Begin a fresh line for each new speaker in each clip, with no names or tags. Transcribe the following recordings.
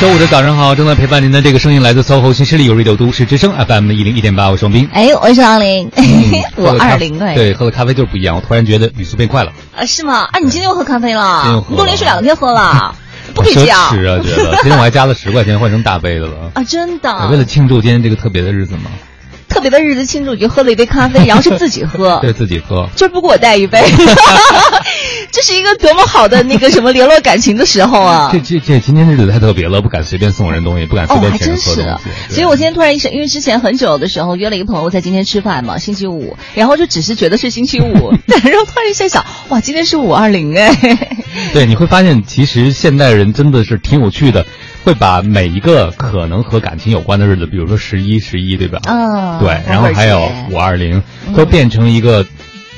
周五的早上好，正在陪伴您的这个声音来自 SOHO 新势力有 Radio 都市之声 FM 一零一点八，我是王斌。
哎，我是王林，
喝
我二零哎。
对，喝了咖啡就是不一样。我突然觉得语速变快了，
啊，是吗？啊，你今天又喝咖啡
今天
了？你都连续两天喝了，不可以这样
侈啊！觉得今天我还加了十块钱换成大杯的了。
啊！真的，
为了庆祝今天这个特别的日子嘛，
特别的日子庆祝，你就喝了一杯咖啡，然后是自己喝，
对自己喝。
就是不给我带一杯，这是一个多么好的那个什么联络感情的时候啊！
这这这今天日子太特别了，不敢随便送人东西，不敢随
哦，
便请人
还真是
喝东西。对
所以我今天突然一想，因为之前很久的时候约了一个朋友在今天吃饭嘛，星期五，然后就只是觉得是星期五，然后突然一下想，哇，今天是五二零哎，
对，你会发现其实现代人真的是挺有趣的，会把每一个可能和感情有关的日子，比如说十一十一，对吧？
嗯，
对，然后还有五二零，都变成一个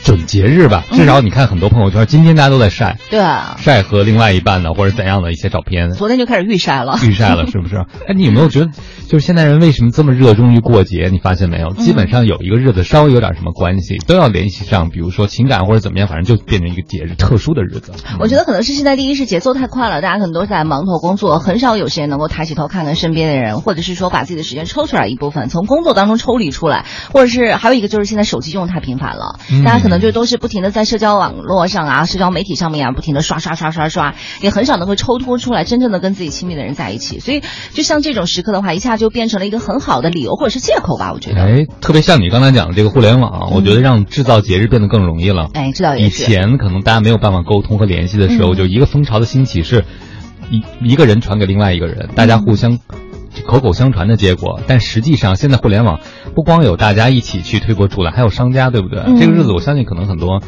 准节日吧。至少你看很多朋友圈，今天大家都在晒
对啊，
晒和另外一半的或者怎样的一些照片。
昨天就开始预晒了。
预晒了是不是？哎，你有没有觉得，就是现代人为什么这么热衷于过节？你发现没有？基本上有一个日子稍微有点什么关系，都要联系上，比如说情感或者怎么样，反正就变成一个节日，特殊的日子。
我觉得可能是现在第一是节奏太快了，大家可能都在忙头工作，很少有时间能够抬起头看看身边的人，或者是说把自己的时间抽出来一部分，从工作当中抽离出来，或者是还有一个就是现在手机用得太频繁了，
嗯
大家可能就都是不停的在社交网络上啊、社交媒体上面啊，不停的刷刷刷刷刷，也很少能够抽脱出来真正的跟自己亲密的人在一起，所以就像这种时刻的话，一下就变成了一个很好的理由或者是借口吧，我觉得。
哎，特别像你刚才讲的这个互联网，我觉得让制造节日变得更容易了。
哎，制造
以。前可能大家没有办法沟通和联系的时候，
嗯
就一个风潮的兴起是一一个人传给另外一个人，大家互相口口相传的结果。但实际上，现在互联网不光有大家一起去推波助澜，还有商家，对不对？
嗯
这个日子，我相信可能很多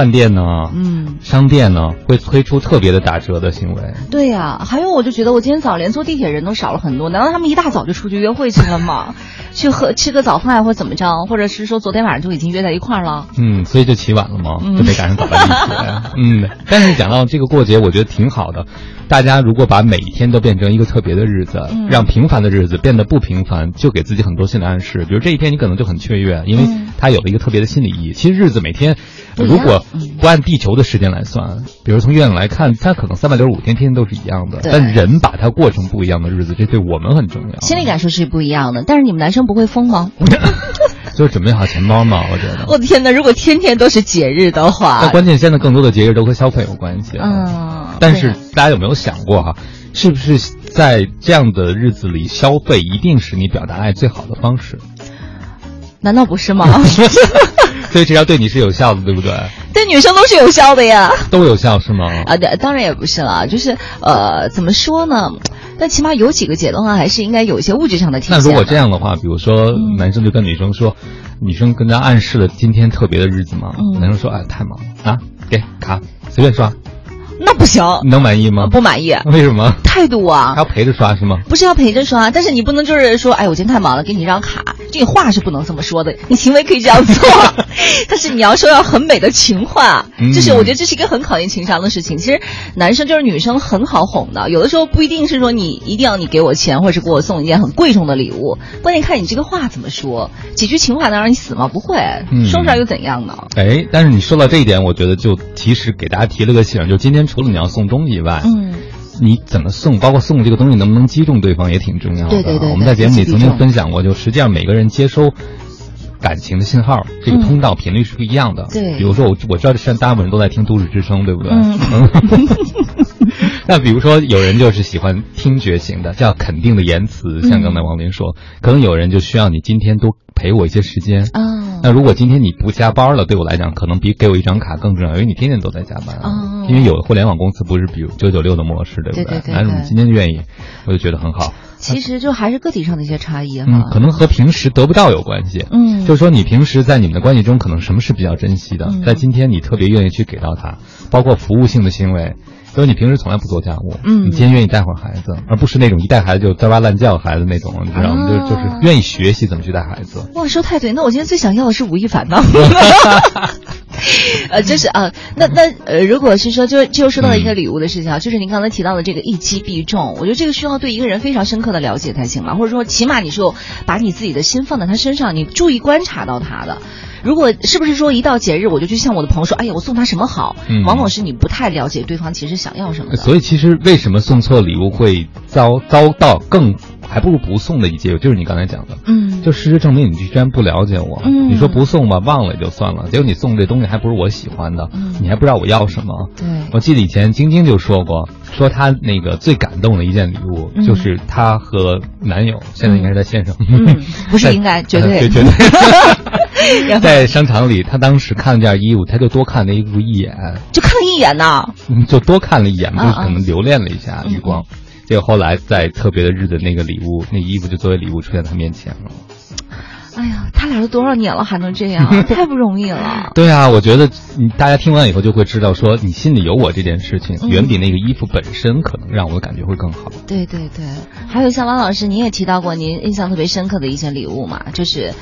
饭店呢、
嗯。
商店呢会推出特别的打折的行为。
对呀、还有我就觉得我今天早连坐地铁人都少了很多，难道他们一大早就出去约会去了吗？去喝吃个早饭啊或者怎么着，或者是说昨天晚上就已经约在一块儿了？
嗯，所以就起晚了嘛，
嗯
就没赶上早班地铁。嗯，但是讲到这个过节，我觉得挺好的。大家如果把每一天都变成一个特别的日子，
嗯
让平凡的日子变得不平凡，就给自己很多心理暗示。比如这一天你可能就很雀跃，因为
嗯
它有了一个特别的心理意义。其实日子每天，如果
嗯
不按地球的时间来算，比如从月亮来看，它可能三百六十五天天天都是一样的。但人把它过成不一样的日子，这对我们很重要。
心理感受是不一样的，但是你们男生不会疯吗？
就是准备好钱包嘛，我觉得。
我的天哪！如果天天都是节日的话，
那关键现在更多的节日都和消费有关系。
嗯，
但是大家有没有想过哈、是不是在这样的日子里消费一定是你表达爱最好的方式？
难道不是吗？
所以这要对你是有效的，对不对？
对女生都是有效的呀。
都有效是吗？
啊，对，当然也不是了，就是呃，怎么说呢？但起码有几个节的话，还是应该有一些物质上的体现的。
那如果这样的话，比如说
嗯
男生就跟女生说，女生跟他暗示了今天特别的日子嘛，
嗯
男生说哎太忙了啊，给卡随便刷，
那不行，
你能满意吗？
不满意，
为什么？
态度啊
还。要陪着刷是吗？
不是要陪着刷，但是你不能就是说，哎，我今天太忙了，给你一张卡，这个话是不能这么说的，你行为可以这样做，但是你要说要很美的情话，
嗯
就是我觉得这是一个很考验情商的事情。其实男生就是女生很好哄的，有的时候不一定是说你一定要你给我钱，或者是给我送一件很贵重的礼物，关键看你这个话怎么说，几句情话能让你死吗？不会，
嗯
说出来又怎样呢？
哎，但是你说到这一点，我觉得就其实给大家提了个醒，就今天除了你要送东西以外，
嗯，
你怎么送，包括送这个东西能不能击中对方也挺重要的。
对对对
我们在节目里曾经分享过，就实际上每个人接收感情的信号，这个
嗯
通道频率是不一样的。
对
比如说我我知道现在大部分人都在听都市之声，对不对？
嗯
那比如说有人就是喜欢听觉型的，叫肯定的言辞，像刚才王林说，可能有人就需要你今天多陪我一些时间。
啊，
那如果今天你不加班了，对我来讲，可能比给我一张卡更重要，因为你天天都在加班。
哦
因为有的互联网公司不是比如九九六的模式，对不
对
那如果你今天愿意，我就觉得很好。
其实就还是个体上的一些差异哈。
嗯，可能和平时得不到有关系。
嗯
就是说你平时在你们的关系中，可能什么是比较珍惜的，
嗯
在今天你特别愿意去给到他，包括服务性的行为。因为你平时从来不做家务，
嗯
你今天愿意带会儿孩子，而不是那种一带孩子就吱哇乱叫孩子那种，你知道吗？
哦
就就是愿意学习怎么去带孩子。
哇，说太对，那我今天最想要的是吴亦凡呢。呃，就是啊，那那呃，如果是说，就就说到一个礼物的事情啊，就是您刚才提到的这个一击必中，我觉得这个需要对一个人非常深刻的了解才行嘛，或者说起码你是有把你自己的心放在他身上，你注意观察到他的。如果是不是说一到节日我就去向我的朋友说，哎呀，我送他什么好？
嗯
往往是你不太了解对方其实想要什么的。
所以其实为什么送错礼物会遭遭到更还不如不送的一结果，就是你刚才讲的，
嗯，
就事实证明你居然不了解我。
嗯
你说不送吧，忘了也就算了，结果你送这东西还不是我喜欢的，
嗯
你还不知道我要什么。
对，
我记得以前晶晶就说过，说她那个最感动的一件礼物，
嗯
就是她和男友，现在应该是她先生，
嗯，不是应该，绝对
对，绝对。在商场里，她当时看了件衣服，她就多看了衣服一眼，
就看了一眼呐。
嗯就多看了一眼，就可能留恋了一下
嗯
余光。结果后来在特别的日子，那个礼物，那衣服就作为礼物出现在他面前了。
哎呀，他俩都多少年了还能这样，太不容易了。
对啊，我觉得你大家听完以后就会知道，说你心里有我这件事情，
嗯
远比那个衣服本身可能让我的感觉会更好。
对对对，还有像王老师，您也提到过您印象特别深刻的一件礼物嘛，就是。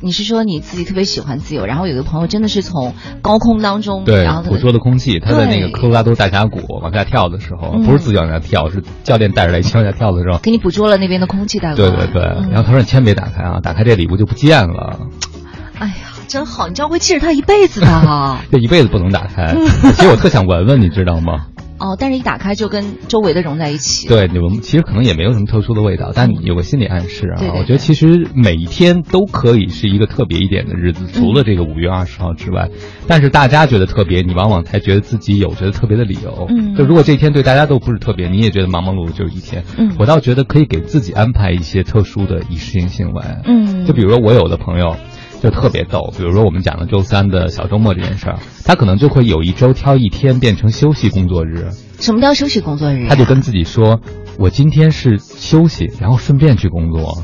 你是说你自己特别喜欢自由，然后有个朋友真的是从高空当中，
对
然后，
捕捉的空气，他在那个科罗拉多大峡谷往下跳的时候，
嗯
不是自己往下跳，是教练带着来一起往下跳的时候。
给你捕捉了那边的空气带过来。
对对对，
嗯
然后他说你千万别打开啊，打开这礼物就不见了，
哎呀，真好，你这样会记着他一辈子的哈。
这一辈子不能打开。
嗯
其实我特想闻闻，你知道吗？
哦，但是一打开就跟周围的融在一起。
对，你们其实可能也没有什么特殊的味道，但有个心理暗示啊。
对对对
我觉得其实每一天都可以是一个特别一点的日子，除了这个五月二十号之外，但是大家觉得特别，你往往才觉得自己有觉得特别的理由。
嗯
就如果这一天对大家都不是特别，你也觉得忙忙碌碌就是一天。
嗯
我倒觉得可以给自己安排一些特殊的仪式性行为。
嗯，
就比如说我有的朋友。就特别逗，比如说我们讲的周三的小周末这件事儿，他可能就会有一周挑一天变成休息工作日，
什么叫休息工作日、啊？
他就跟自己说：“我今天是休息，然后顺便去工作。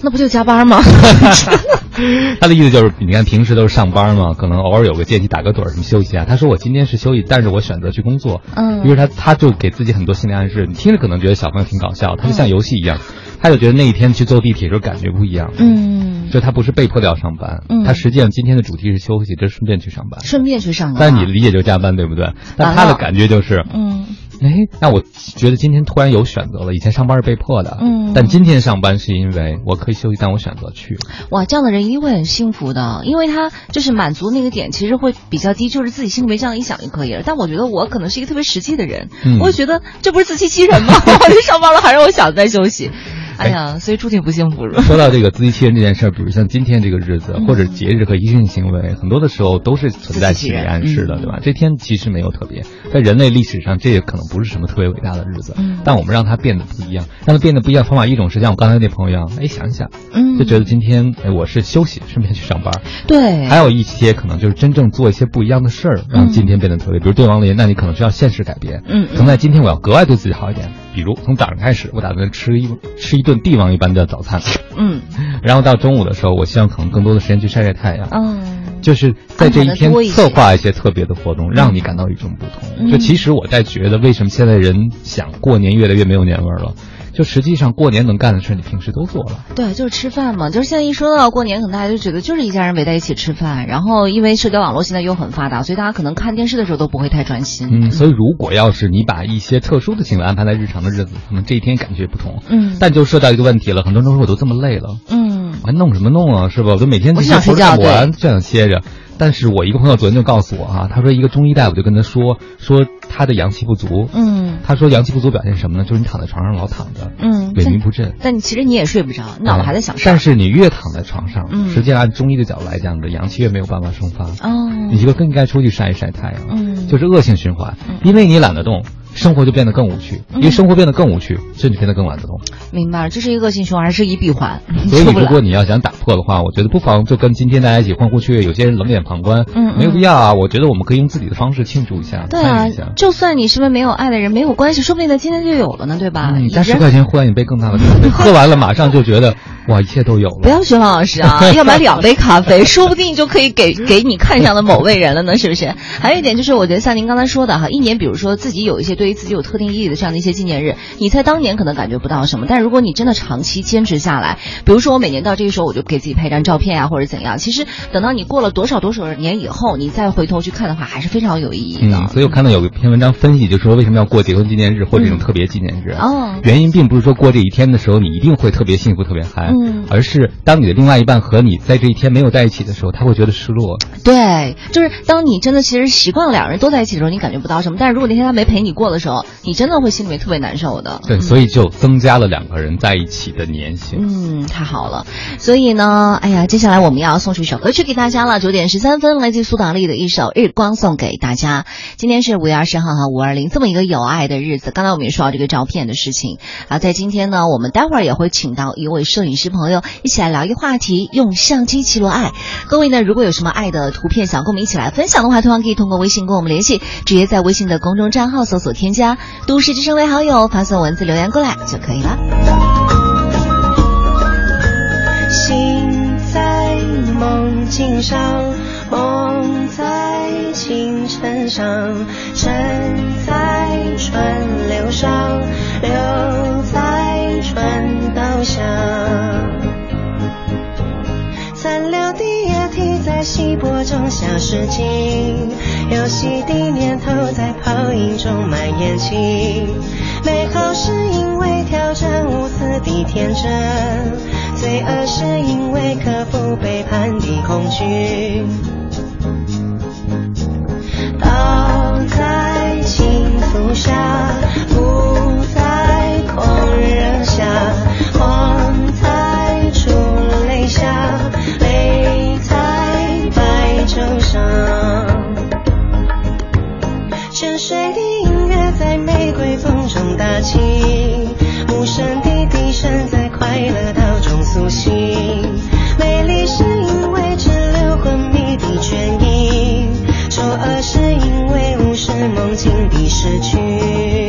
那不就加班吗？”
他的意思就是，你看平时都是上班嘛，可能偶尔有个间隙打个盹儿什么休息啊。他说：“我今天是休息，但是我选择去工作。”
嗯
于是他他就给自己很多心理暗示。你听着可能觉得小朋友挺搞笑，他就像游戏一样，他就觉得那一天去坐地铁的时候感觉不一样。
嗯，
就他不是被迫的要上班，
嗯
他实际上今天的主题是休息，这顺便去上班。
顺便去上班。
但你的理解就加班，对不对？但他的感觉就是，
嗯
哎，那我觉得今天突然有选择了，以前上班是被迫的，
嗯
但今天上班是因为我可以休息，但我选择去。
哇，这样的人一定会很幸福的，因为他就是满足那个点，其实会比较低，就是自己心里面这样一想就可以了。但我觉得我可能是一个特别实际的人，
嗯
我会觉得这不是自欺欺人吗？我去上班了，还让我想再休息，哎呀，所以注定不幸福。
说到这个自欺欺人这件事儿，比如像今天这个日子，
嗯
或者节日和仪式性行为，很多的时候都是存在心理暗示的，对吧？这天其实没有特别，在人类历史上，这也可能不是什么特别伟大的日子，
嗯
但我们让它变得不一样，让它变得不一样。方法一种是像我刚才那朋友一样，哎，想一想，
嗯
就觉得今天哎我是休息，顺便去上班。
对，
还有一些可能就是真正做一些不一样的事儿，让今天变得特别。比如对王林，那你可能需要现实改变。
嗯嗯
可能在今天我要格外对自己好一点。比如从早上开始，我打算吃一吃一顿帝王一般的早餐，
嗯
然后到中午的时候，我希望可能更多的时间去晒晒太阳。
嗯，
就是在这一天策划一些特别的活动，让你感到与众不同。
嗯
就其实我在觉得，为什么现在人想过年越来越没有年味儿了？就实际上过年能干的事，你平时都做了。
对，就是吃饭嘛。就是现在一说到过年，可能大家就觉得就是一家人围在一起吃饭。然后因为社交网络现在又很发达，所以大家可能看电视的时候都不会太专心。
嗯，所以如果要是你把一些特殊的行为安排在日常的日子，可能这一天感觉不同。
嗯
但就涉及到一个问题了，很多人都说我都这么累了，
嗯
我还弄什么弄啊，是吧？我都每天这些
我就想睡觉
完，就想歇着。但是我一个朋友昨天就告诉我啊、他说一个中医大夫就跟他说说他的阳气不足，
嗯
他说阳气不足表现什么呢？就是你躺在床上老躺着，
嗯，
萎靡不振。
但你其实你也睡不着，脑子还在想事儿。
但是你越躺在床上，
嗯
实际上按中医的角度来讲，你的阳气越没有办法生发。
哦，
你就更应该出去晒一晒太阳，
嗯
就是恶性循环
嗯，
因为你懒得动，生活就变得更无趣，因为生活变得更无趣，甚至变得更懒得动。
明白了，这是一个恶性循环，还是一闭环？
所以 如果你要想打破的话，我觉得不妨就跟今天大家一起欢呼雀跃，有些人冷眼旁观，
嗯嗯
没有必要啊。我觉得我们可以用自己的方式庆祝一下，
对啊。就算你身边没有爱的人，没有关系，说不定在今天就有了呢，对吧？
嗯，加十块钱换一杯更大的咖啡，喝完了马上就觉得哇，一切都有了。
不要学王老师啊，要买两杯咖啡，说不定就可以给给你看上的某位人了呢，是不是？还有一点就是，我觉得像您刚才说的哈，一年比如说自己有一些对于自己有特定意义的这样的一些纪念日，你在当年可能感觉不到什么，但如果你真的长期坚持下来，比如说我每年到这个时候我就给自己拍张照片啊，或者怎样，其实等到你过了多少多少年以后，你再回头去看的话，还是非常有意义的。
嗯，所以我看到有一篇文章分析，就说为什么要过结婚纪念日或者这种特别纪念日。
哦
原因并不是说过这一天的时候你一定会特别幸福、特别嗨，
嗯
而是当你的另外一半和你在这一天没有在一起的时候，他会觉得失落。
对，就是当你真的其实习惯了两个人都在一起的时候，你感觉不到什么。但是如果那天他没陪你过的时候，你真的会心里面特别难受的。
对，所以就增加了两个人在一起的粘性。
嗯，太好了。所以呢，哎呀，接下来我们要送出一首歌曲给大家了。九点十三分，来自苏打绿的一首《日光》送给大家。今天是五月二十号哈，五二零这么一个有爱的日子。刚才我们也说到这个照片的事情啊，在今天呢，我们待会儿也会请到一位摄影师朋友一起来聊一个话题，用相机记录爱。各位呢，如果有什么爱的图片想跟我们一起来分享的话，同样可以通过微信跟我们联系，直接在微信的公众账号搜索添加“都市之声”为好友，发送文字留言过来就可以了。
心在梦境上，梦在清晨上，沉在川流上，流在川道下。残留的液体在稀薄中消失尽，游戏的念头在泡影中蔓延起。美好是因为挑战无私的天真，罪恶是因为克服背叛的恐惧。倒在倾覆下，不在狂热下，慌在出泪下，泪在白昼上。沉睡的音乐在玫瑰风中打起，无声的笛声在快乐岛中苏醒。美丽是因为只留昏迷的倦意，丑恶是因为无视梦境的失去。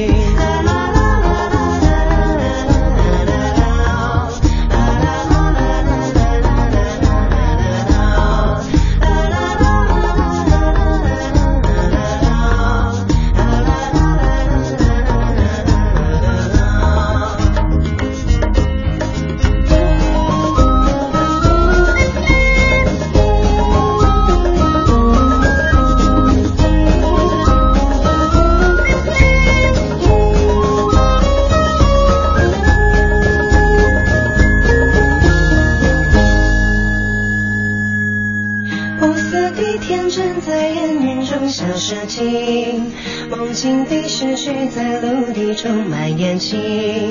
蔓延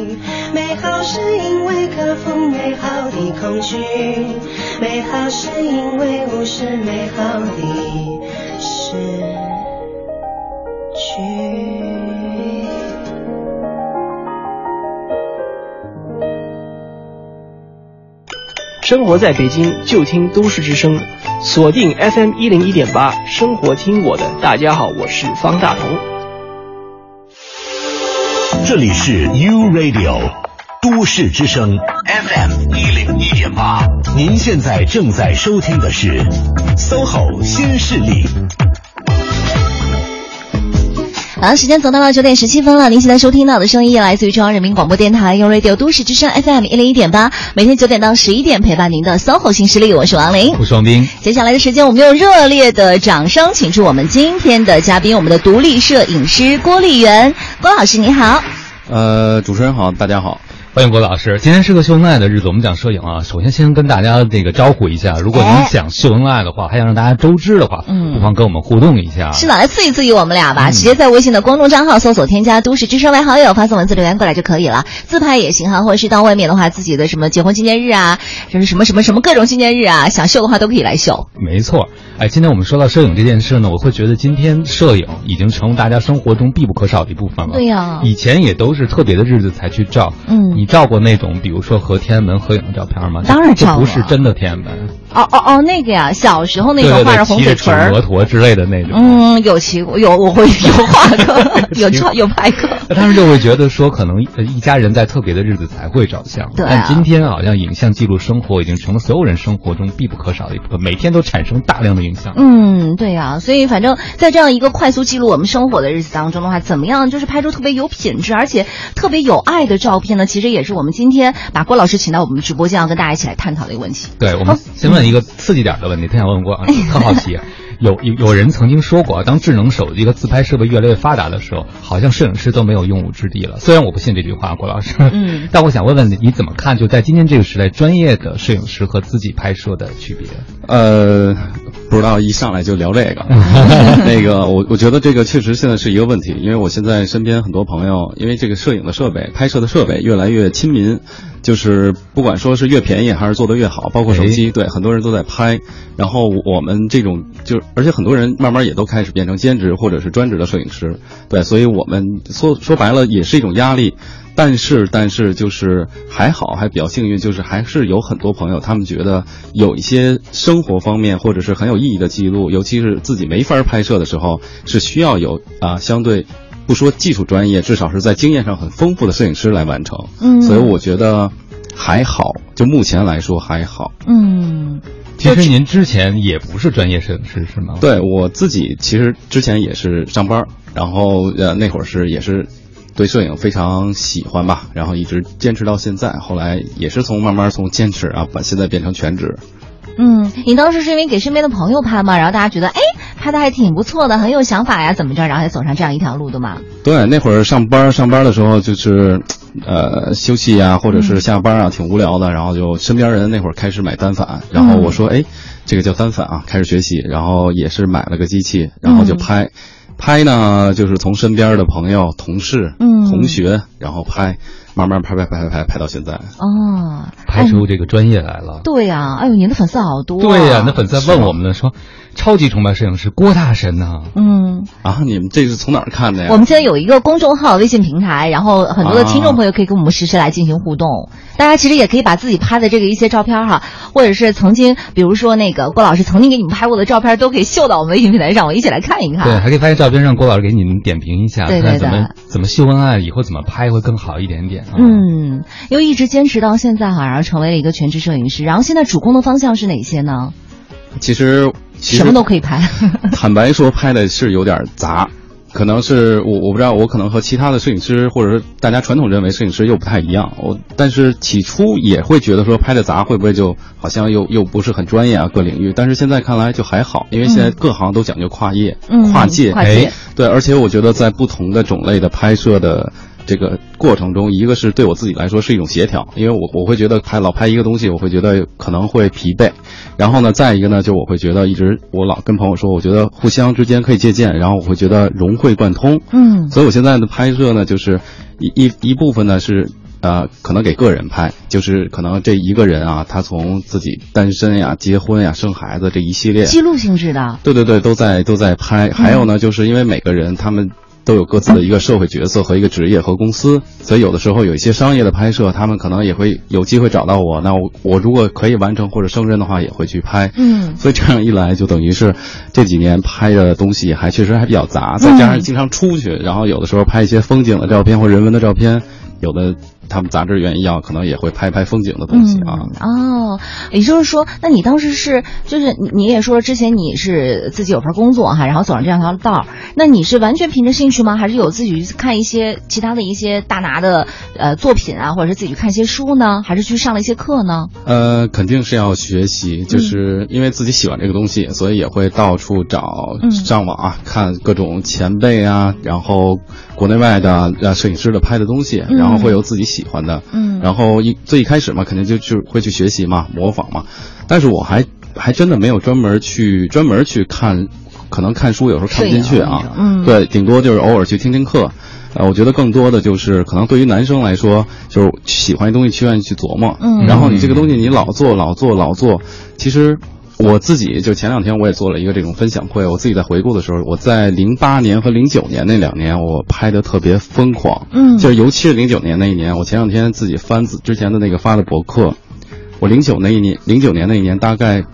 起。美好是因为克服美好的恐惧，美好是因为无视美好的失去。
生活在北京就听都市之声，锁定 FM 一零一点八，生活听我的。大家好，我是方大同。
这里是 U Radio 都市之声 FM 一零一点八，您现在正在收听的是 SOHO 新势力。
好，时间走到了九点十七分了。您现在收听到的声音来自于中央人民广播电台用 Radio 都市之声 FM 一零一点八，每天九点到十一点陪伴您的 SOHO 新势力，我是王琳。
我是王斌，
接下来的时间，我们用热烈的掌声，请出我们今天的嘉宾，我们的独立摄影师郭丽媛。郭老师你好。
呃，主持人好，大家好。
欢迎郭老师。今天是个秀恩爱的日子，我们讲摄影啊。首先先跟大家这个招呼一下，如果您想秀恩爱的话，还想让大家周知的话，
嗯
不妨跟我们互动一下。
是的，来刺激刺激我们俩
嗯
吧！直接在微信的公众账号搜索添加“都市之声”为好友，发送文字留言过来就可以了。自拍也行哈，或者是到外面的话，自己的什么结婚纪念日啊，就是什么什么什么各种纪念日啊，想秀的话都可以来秀。
没错，哎，今天我们说到摄影这件事呢，我会觉得今天摄影已经成为大家生活中必不可少的一部分了。
对呀
以前也都是特别的日子才去照。
嗯
你照过那种，比如说和天安门合影的照片吗？
当然
这
照过
不是真的天安门。
哦哦哦，那个呀，小时候那种画着红嘴唇儿
摩托之类的那种。
嗯，有骑过，有我会有画过，有照有拍过。
他们就会觉得说，可能呃一家人在特别的日子才会照相。
对啊
但今天好像影像记录生活已经成了所有人生活中必不可少的一部分，每天都产生大量的影像。
嗯，对呀、所以反正在这样一个快速记录我们生活的日子当中的话，怎么样就是拍出特别有品质而且特别有爱的照片呢？其实也是我们今天把郭老师请到我们直播间，要跟大家一起来探讨的一个问题。
对，我们先问一个刺激点的问题，他想问郭老师，特好奇。有有有人曾经说过，当智能手机和自拍设备越来越发达的时候，好像摄影师都没有用武之地了。虽然我不信这句话，郭老师，
嗯
但我想问问你，你怎么看？就在今天这个时代，专业的摄影师和自己拍摄的区别？
呃，不知道一上来就聊这个，那个我我觉得这个确实现在是一个问题，因为我现在身边很多朋友，因为这个摄影的设备、拍摄的设备越来越亲民，就是不管说是越便宜还是做得越好，包括手机，对很多人都在拍。然后我们这种就，而且很多人慢慢也都开始变成兼职或者是专职的摄影师，对，所以我们说说白了也是一种压力。但是，但是就是还好，还比较幸运，就是还是有很多朋友，他们觉得有一些生活方面或者是很有意义的记录，尤其是自己没法拍摄的时候，是需要有啊、相对不说技术专业，至少是在经验上很丰富的摄影师来完成。
嗯
所以我觉得还好，就目前来说还好。
嗯
其实您之前也不是专业摄影师是吗？
对我自己其实之前也是上班，然后呃那会儿是也是对摄影非常喜欢吧，然后一直坚持到现在。后来也是从慢慢从坚持啊，把现在变成全职。
嗯，你当时是因为给身边的朋友拍嘛，然后大家觉得哎拍的还挺不错的，很有想法呀，怎么着，然后才走上这样一条路的嘛？
对，那会儿上班上班的时候就是，呃，休息呀、或者是下班啊，挺无聊的，然后就身边人那会儿开始买单反，然后我说，哎，这个叫单反啊，开始学习，然后也是买了个机器，然后就拍。拍呢，就是从身边的朋友、同事、
嗯
同学，然后拍，慢慢拍拍拍拍拍拍到现在。
哦，
拍出这个专业来了。
对呀、哎呦，您的粉丝好多、啊。
对呀、那粉丝问我们呢，说超级崇拜摄影师郭大神呐、
嗯，
啊，你们这是从哪儿看的呀？
我们现在有一个公众号微信平台，然后很多的
啊
听众朋友可以跟我们实时来进行互动。大家其实也可以把自己拍的这个一些照片哈，或者是曾经，比如说那个郭老师曾经给你们拍过的照片，都可以秀到我们微信平台上，我一起来看一看。
对，还可以发些照片让郭老师给你们点评一下，
对对
看看怎么
对
怎么秀恩爱，以后怎么拍会更好一点点啊。
嗯，又一直坚持到现在哈，然后成为了一个全职摄影师。然后现在主攻的方向是哪些呢？
其实
什么都可以拍。
坦白说，拍的是有点杂，可能是我我不知道，我可能和其他的摄影师或者是大家传统认为摄影师又不太一样。我但是起初也会觉得说拍的杂会不会就好像又又不是很专业啊各领域，但是现在看来就还好，因为现在各行都讲究跨业、
嗯
跨界，
跨界
哎对，而且我觉得在不同的种类的拍摄的。这个过程中，一个是对我自己来说是一种协调，因为我我会觉得拍老拍一个东西，我会觉得可能会疲惫。然后呢，再一个呢，就我会觉得一直我老跟朋友说，我觉得互相之间可以借鉴，然后我会觉得融会贯通。
嗯
所以我现在的拍摄呢，就是一一一部分呢是呃，可能给个人拍，就是可能这一个人啊，他从自己单身呀、结婚呀、生孩子这一系列，
记录性质的。
对对对，都在都在拍。还有呢，就是因为每个人他们都有各自的一个社会角色和一个职业和公司，所以有的时候有一些商业的拍摄，他们可能也会有机会找到我。那我我如果可以完成或者胜任的话，也会去拍。
嗯
所以这样一来，就等于是这几年拍的东西还确实还比较杂，再加上经常出去，然后有的时候拍一些风景的照片或人文的照片，有的他们杂志愿意要，可能也会拍拍风景的东西啊。
嗯、哦，也就是说，那你当时是就是你你也说之前你是自己有份工作哈，然后走上这样条道儿，那你是完全凭着兴趣吗？还是有自己去看一些其他的一些大拿的呃作品啊，或者是自己去看一些书呢？还是去上了一些课呢？
呃，肯定是要学习，就是因为自己喜欢这个东西，所以也会到处找
嗯
上网啊，看各种前辈啊，然后国内外的呃摄影师的拍的东西，然后会有自己喜欢的，
嗯。
然后一最一开始嘛，肯定就就会去学习嘛，模仿嘛，但是我还还真的没有专门去专门去看，可能看书有时候看不进去啊。
嗯。
对，顶多就是偶尔去听听课。呃，我觉得更多的就是可能对于男生来说，就是喜欢一东西，去愿意去琢磨。
嗯。
然后你这个东西你老做老做老做，其实我自己就前两天我也做了一个这种分享会，我自己在回顾的时候，我在零八年和零九年那两年我拍的特别疯狂。
嗯
就是尤其是零九年那一年，我前两天自己翻自之前的那个发的博客，我零九那一年，零九年那一年大概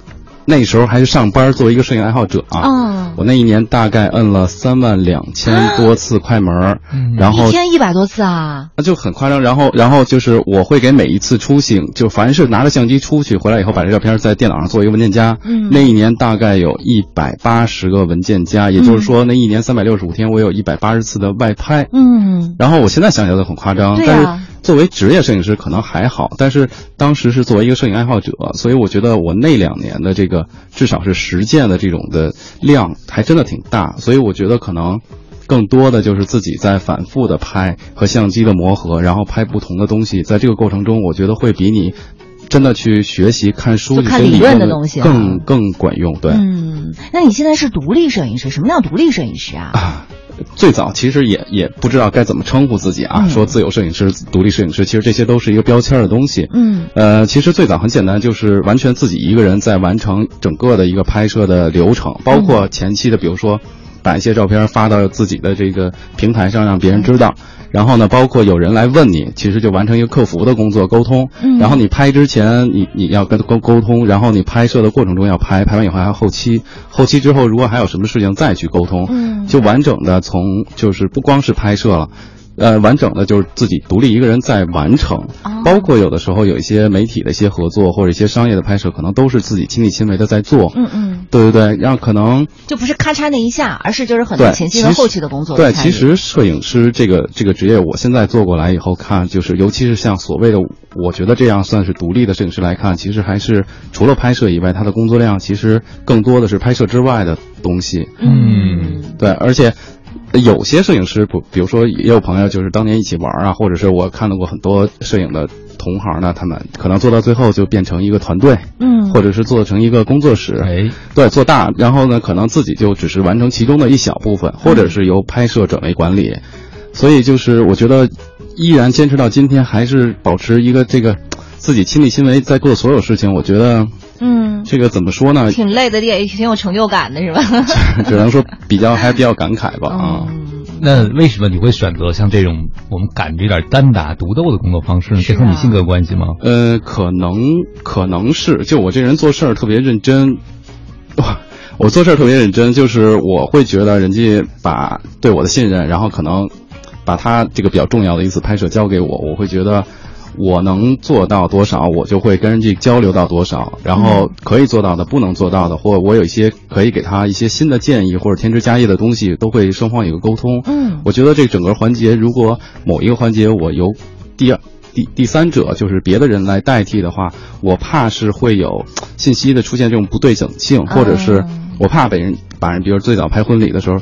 那时候还是上班，作为一个摄影爱好者啊。
哦
我那一年大概摁了三万两千多次快门然后
一天一百多次啊！
那就很夸张。然后，然后就是我会给每一次出行，就凡是拿着相机出去回来以后，把这照片在电脑上做一个文件夹。
嗯
那一年大概有一百八十个文件夹，也就是说，那一年三百六十五天，我有一百八十次的外拍。
嗯，
然后我现在想起来都很夸张，但是作为职业摄影师可能还好，但是当时是作为一个摄影爱好者，所以我觉得我那两年的这个至少是实践的这种的量还真的挺大，所以我觉得可能。更多的就是自己在反复的拍和相机的磨合，然后拍不同的东西，在这个过程中，我觉得会比你真的去学习看书、
看理论的东西啊
更更管用。对，
嗯，那你现在是独立摄影师？什么叫独立摄影师啊？
啊，最早其实也也不知道该怎么称呼自己啊，
嗯
说自由摄影师、独立摄影师，其实这些都是一个标签的东西。
嗯
呃，其实最早很简单，就是完全自己一个人在完成整个的一个拍摄的流程，包括前期的，比如说把一些照片发到自己的这个平台上，让别人知道。然后呢，包括有人来问你，其实就完成一个客服的工作沟通。
嗯
然后你拍之前，你你要跟沟沟通，然后你拍摄的过程中要拍，拍完以后还要后期，后期之后如果还有什么事情再去沟通。
嗯
就完整的从就是不光是拍摄了。呃，完整的就是自己独立一个人在完成，
哦。
包括有的时候有一些媒体的一些合作或者一些商业的拍摄，可能都是自己亲力亲为的在做。
嗯嗯，
对对对，让可能
就不是咔嚓那一下，而是就是很多前期和后期的工作
对，其实摄影师这个这个职业，我现在做过来以后看，就是尤其是像所谓的，我觉得这样算是独立的摄影师来看，其实还是除了拍摄以外，他的工作量其实更多的是拍摄之外的东西。
嗯。
对，而且有些摄影师，不，比如说也有朋友就是当年一起玩啊，或者是我看到过很多摄影的同行呢，他们可能做到最后就变成一个团队，
嗯。
或者是做成一个工作室，
哎，
对，做大，然后呢，可能自己就只是完成其中的一小部分，或者是由拍摄转为管理，所以就是我觉得依然坚持到今天，还是保持一个这个自己亲力亲为在做所有事情，我觉得
嗯，
这个怎么说呢？
挺累的，也挺有成就感的，是吧？
只能说比较还比较感慨吧啊。
嗯
那为什么你会选择像这种我们感觉有点单打独斗的工作方式呢？这和你性格有关系吗？
呃，可能可能是，就我这人做事儿特别认真，哇，我做事儿特别认真，就是我会觉得人家把对我的信任，然后可能把他这个比较重要的一次拍摄交给我，我会觉得我能做到多少，我就会跟人家交流到多少，然后可以做到的、不能做到的，或我有一些可以给他一些新的建议或者添枝加叶的东西，都会双方有个沟通。
嗯
我觉得这整个环节，如果某一个环节我由第二、第第三者，就是别的人来代替的话，我怕是会有信息的出现这种不对等性，或者是我怕被人把人，比如最早拍婚礼的时候，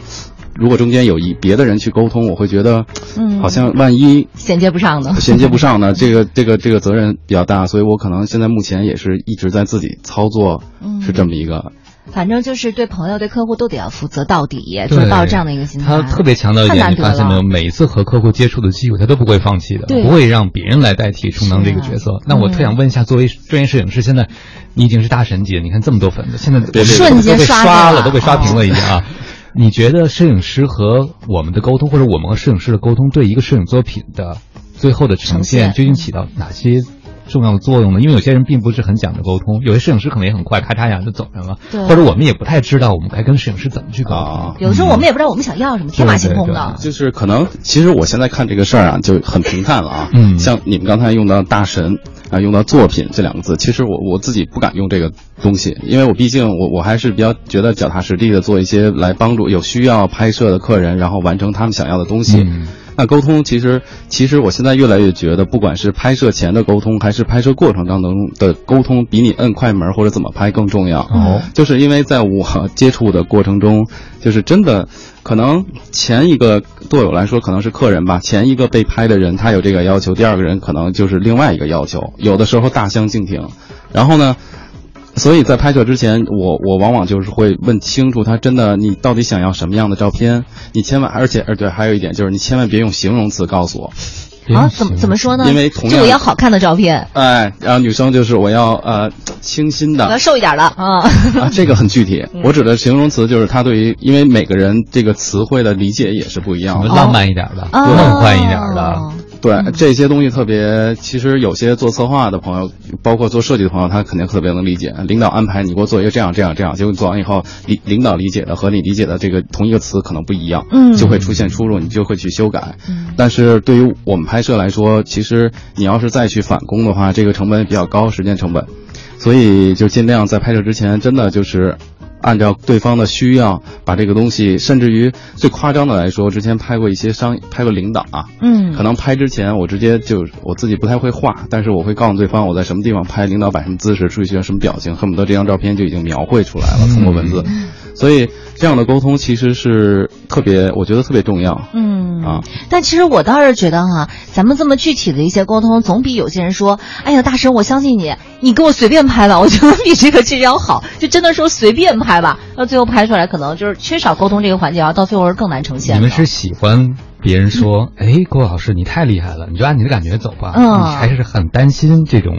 如果中间有一别的人去沟通，我会觉得，
嗯
好像万一
衔接不上呢。
衔接不上呢，这个这个这个责任比较大，所以我可能现在目前也是一直在自己操作，
嗯
是这么一个。
反正就是对朋友、对客户都得要负责到底，做到这样的一个心态。
他特别强调一点，你发现没有？每一次和客户接触的机会，他都不会放弃的，不会让别人来代替充当这个角色。
啊
那我特想问一下，作为专业摄影师，现在你已经是大神级了，你看这么多粉丝，现在
别别
瞬间刷了
刷了，都被刷屏了已经啊。你觉得摄影师和我们的沟通，或者我们和摄影师的沟通，对一个摄影作品的最后的呈现，究竟起到哪些重要的作用呢？因为有些人并不是很讲究沟通，有些摄影师可能也很快，咔嚓一下就走人了，
对
或者我们也不太知道我们该跟摄影师怎么去沟通
啊。
有的时候我们也不知道我们想要什么，天马行空的。
就是可能，其实我现在看这个事儿啊，就很平淡了啊。
嗯
像你们刚才用到“大神”啊，用到“作品”这两个字，其实我我自己不敢用这个东西，因为我毕竟我我还是比较觉得脚踏实地的做一些来帮助有需要拍摄的客人，然后完成他们想要的东西。
嗯
那沟通其实，其实我现在越来越觉得，不管是拍摄前的沟通，还是拍摄过程当中的沟通，比你摁快门或者怎么拍更重要。
哦
就是因为在我接触的过程中，就是真的，可能前一个对我来说可能是客人吧，前一个被拍的人他有这个要求，第二个人可能就是另外一个要求，有的时候大相径庭。然后呢，所以在拍摄之前，我我往往就是会问清楚他真的你到底想要什么样的照片，你千万而且而对，还有一点就是你千万别用形容词告诉我，
啊，怎么怎么说呢？
因为同样
就我要好看的照片，
哎，然后女生就是我要呃清新的
我要，瘦一点的啊。
啊，这个很具体。我指的形容词就是他对于，因为每个人这个词汇的理解也是不一样的。
浪漫一点的、
哦
梦幻一点的，
对这些东西特别，其实有些做策划的朋友，包括做设计的朋友，他肯定特别能理解。领导安排你给我做一个这样这样这样，结果你做完以后，领领导理解的和你理解的这个同一个词可能不一样，
嗯
就会出现出入，你就会去修改。
嗯
但是对于我们拍摄来说，其实你要是再去返工的话，这个成本比较高，时间成本，所以就尽量在拍摄之前，真的就是。按照对方的需要，把这个东西，甚至于最夸张的来说，之前拍过一些商，拍过领导啊，
嗯
可能拍之前我直接就我自己不太会画，但是我会告诉对方我在什么地方拍，领导摆什么姿势，出现什么表情，恨不得这张照片就已经描绘出来了，通过文字。所以这样的沟通其实是特别，我觉得特别重要。
嗯
啊，
但其实我倒是觉得哈，咱们这么具体的一些沟通，总比有些人说，哎呀，大神，我相信你，你给我随便拍吧，我觉得比这个其实要好。就真的说随便拍吧，到最后拍出来可能就是缺少沟通这个环节啊，到最后是更难呈现。
你们是喜欢别人说，哎，郭老师你太厉害了，你就按你的感觉走吧，
嗯
你还是很担心这种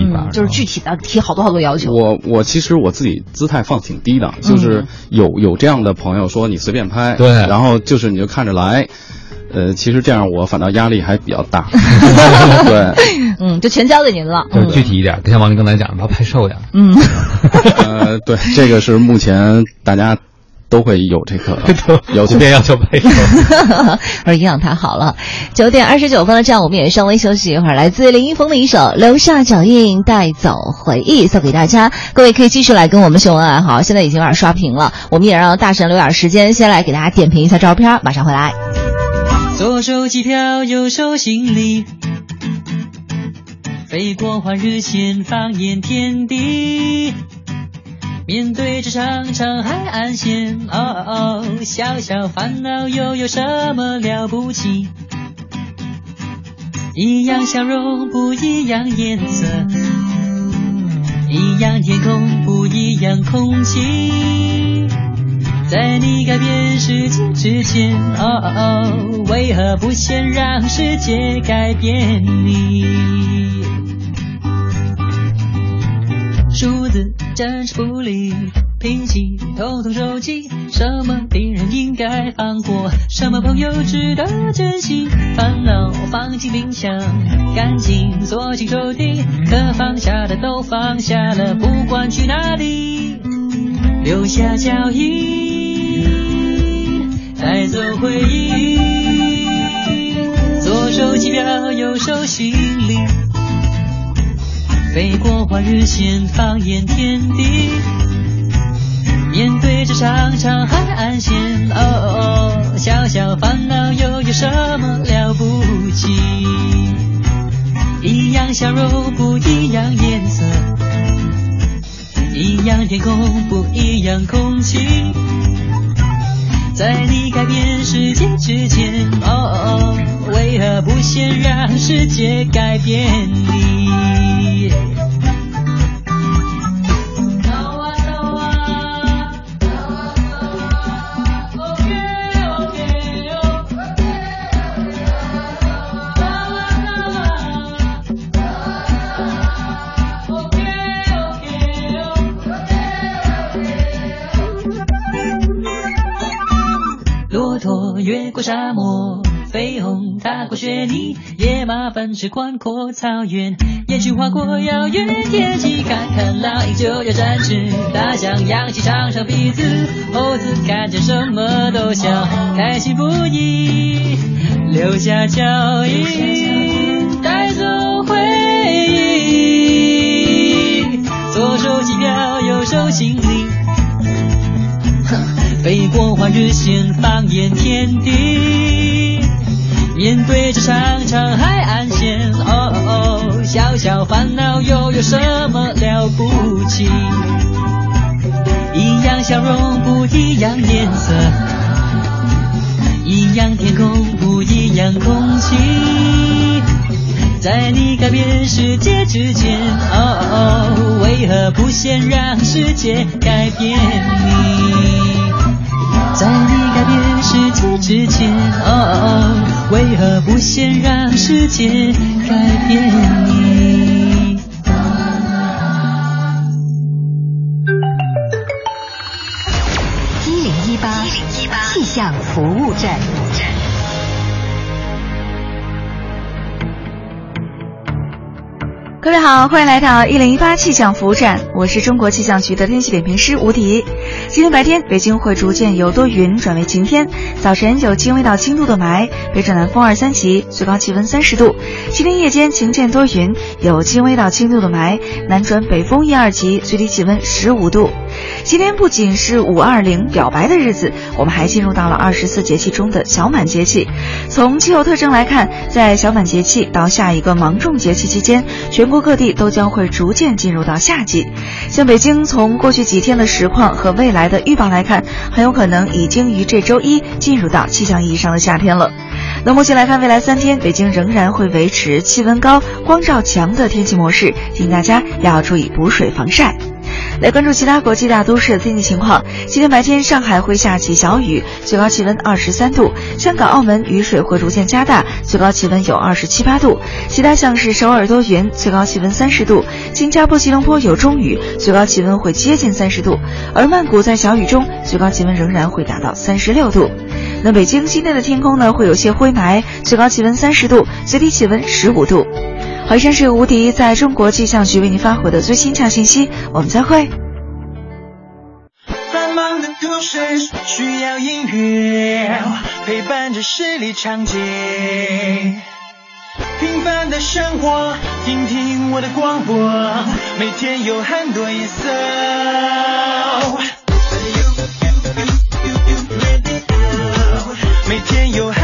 嗯，就是具体的提好多好多要求。
我我其实我自己姿态放挺低的，就是有有这样的朋友说你随便拍，
对
然后就是你就看着来，呃，其实这样我反倒压力还比较大，对，
嗯，就全交给您了。
就具体一点，就像王林刚才讲的，要拍瘦呀，
嗯，
呃，对，这个是目前大家都会有这个要求
要求拍瘦。
我说营养太好了。九点二十九分了，这样我们也稍微休息一会儿。来自林一峰的一首《留下脚印，带走回忆》送给大家。各位可以继续来跟我们秀恩爱好，现在已经有点刷屏了，我们也让大神留点时间，先来给大家点评一下照片，马上回来。
左手机票，右手行李，飞过换日线，放眼天地。面对着长长海岸线，哦哦，小小烦恼又有什么了不起？一样笑容，不一样颜色，一样天空，不一样空气。在你改变世界之前，哦哦哦，为何不先让世界改变你？数字暂时不理，脾气统统收起。什么敌人应该放过，什么朋友值得珍惜。烦恼放进冰箱，感情锁进抽屉，可放下的都放下了，不管去哪里。留下脚印，带走回忆。左手机票，右手行李，飞过花日线，放眼天地。面对着长长海岸线，哦哦哦，小小烦恼又有什么了不起？一样笑容，不一样颜色。一样天空，不一样空气。在你改变世界之前，哦哦，为何不先让世界改变你？越过沙漠，飞鸿踏过雪泥，野马奔驰宽阔草原，雁去划过遥远天际，看看老鹰就要展翅，大象扬起长长鼻子，猴子看见什么都笑，开心不已，留下脚印，带走回忆，左手机票，右手行李。飞过换日线，天地。面对着长长海岸线，哦哦，小小烦恼又有什么了不起？一样笑容，不一样颜色；一样天空，不一样空气。在你改变世界之前，哦哦，为何不先让世界改变你？在你世界之前，哦，为何不先让世界改变你？
一零一八气象服务站。
各位好，欢迎来到一零一八气象服务站，我是中国气象局的天气点评师吴迪。今天白天北京会逐渐由多云转为晴天，早晨有轻微到轻度的霾，北转南风二三级，最高气温三十度。今天夜间晴间多云，有轻微到轻度的霾，南转北风一二级，最低气温十五度。今天不仅是五二零表白的日子，我们还进入到了二十四节气中的小满节气。从气候特征来看，在小满节气到下一个芒种节气期间，全国各地都将会逐渐进入到夏季。像北京，从过去几天的实况和未来的预报来看，很有可能已经于这周一进入到气象意义上的夏天了。那目前来看，未来三天，北京仍然会维持气温高、光照强的天气模式，请大家要注意补水防晒。来关注其他国际大都市的天气情况。今天白天，上海会下起小雨，最高气温二十三度；香港、澳门雨水会逐渐加大，最高气温有二十七八度。其他像是首尔多云，最高气温三十度；新加坡、吉隆坡有中雨，最高气温会接近三十度；而曼谷在小雨中，最高气温仍然会达到三十六度。那北京今天的天空呢，会有些灰霾，最高气温三十度，最低气温十五度。好，以上是吴迪在中国气象局为您发回的最新气象信息，我们再会。
繁忙的都市需要音乐陪伴着十里长街，平凡的生活，听听我的广播，每天有很多颜色。每天有很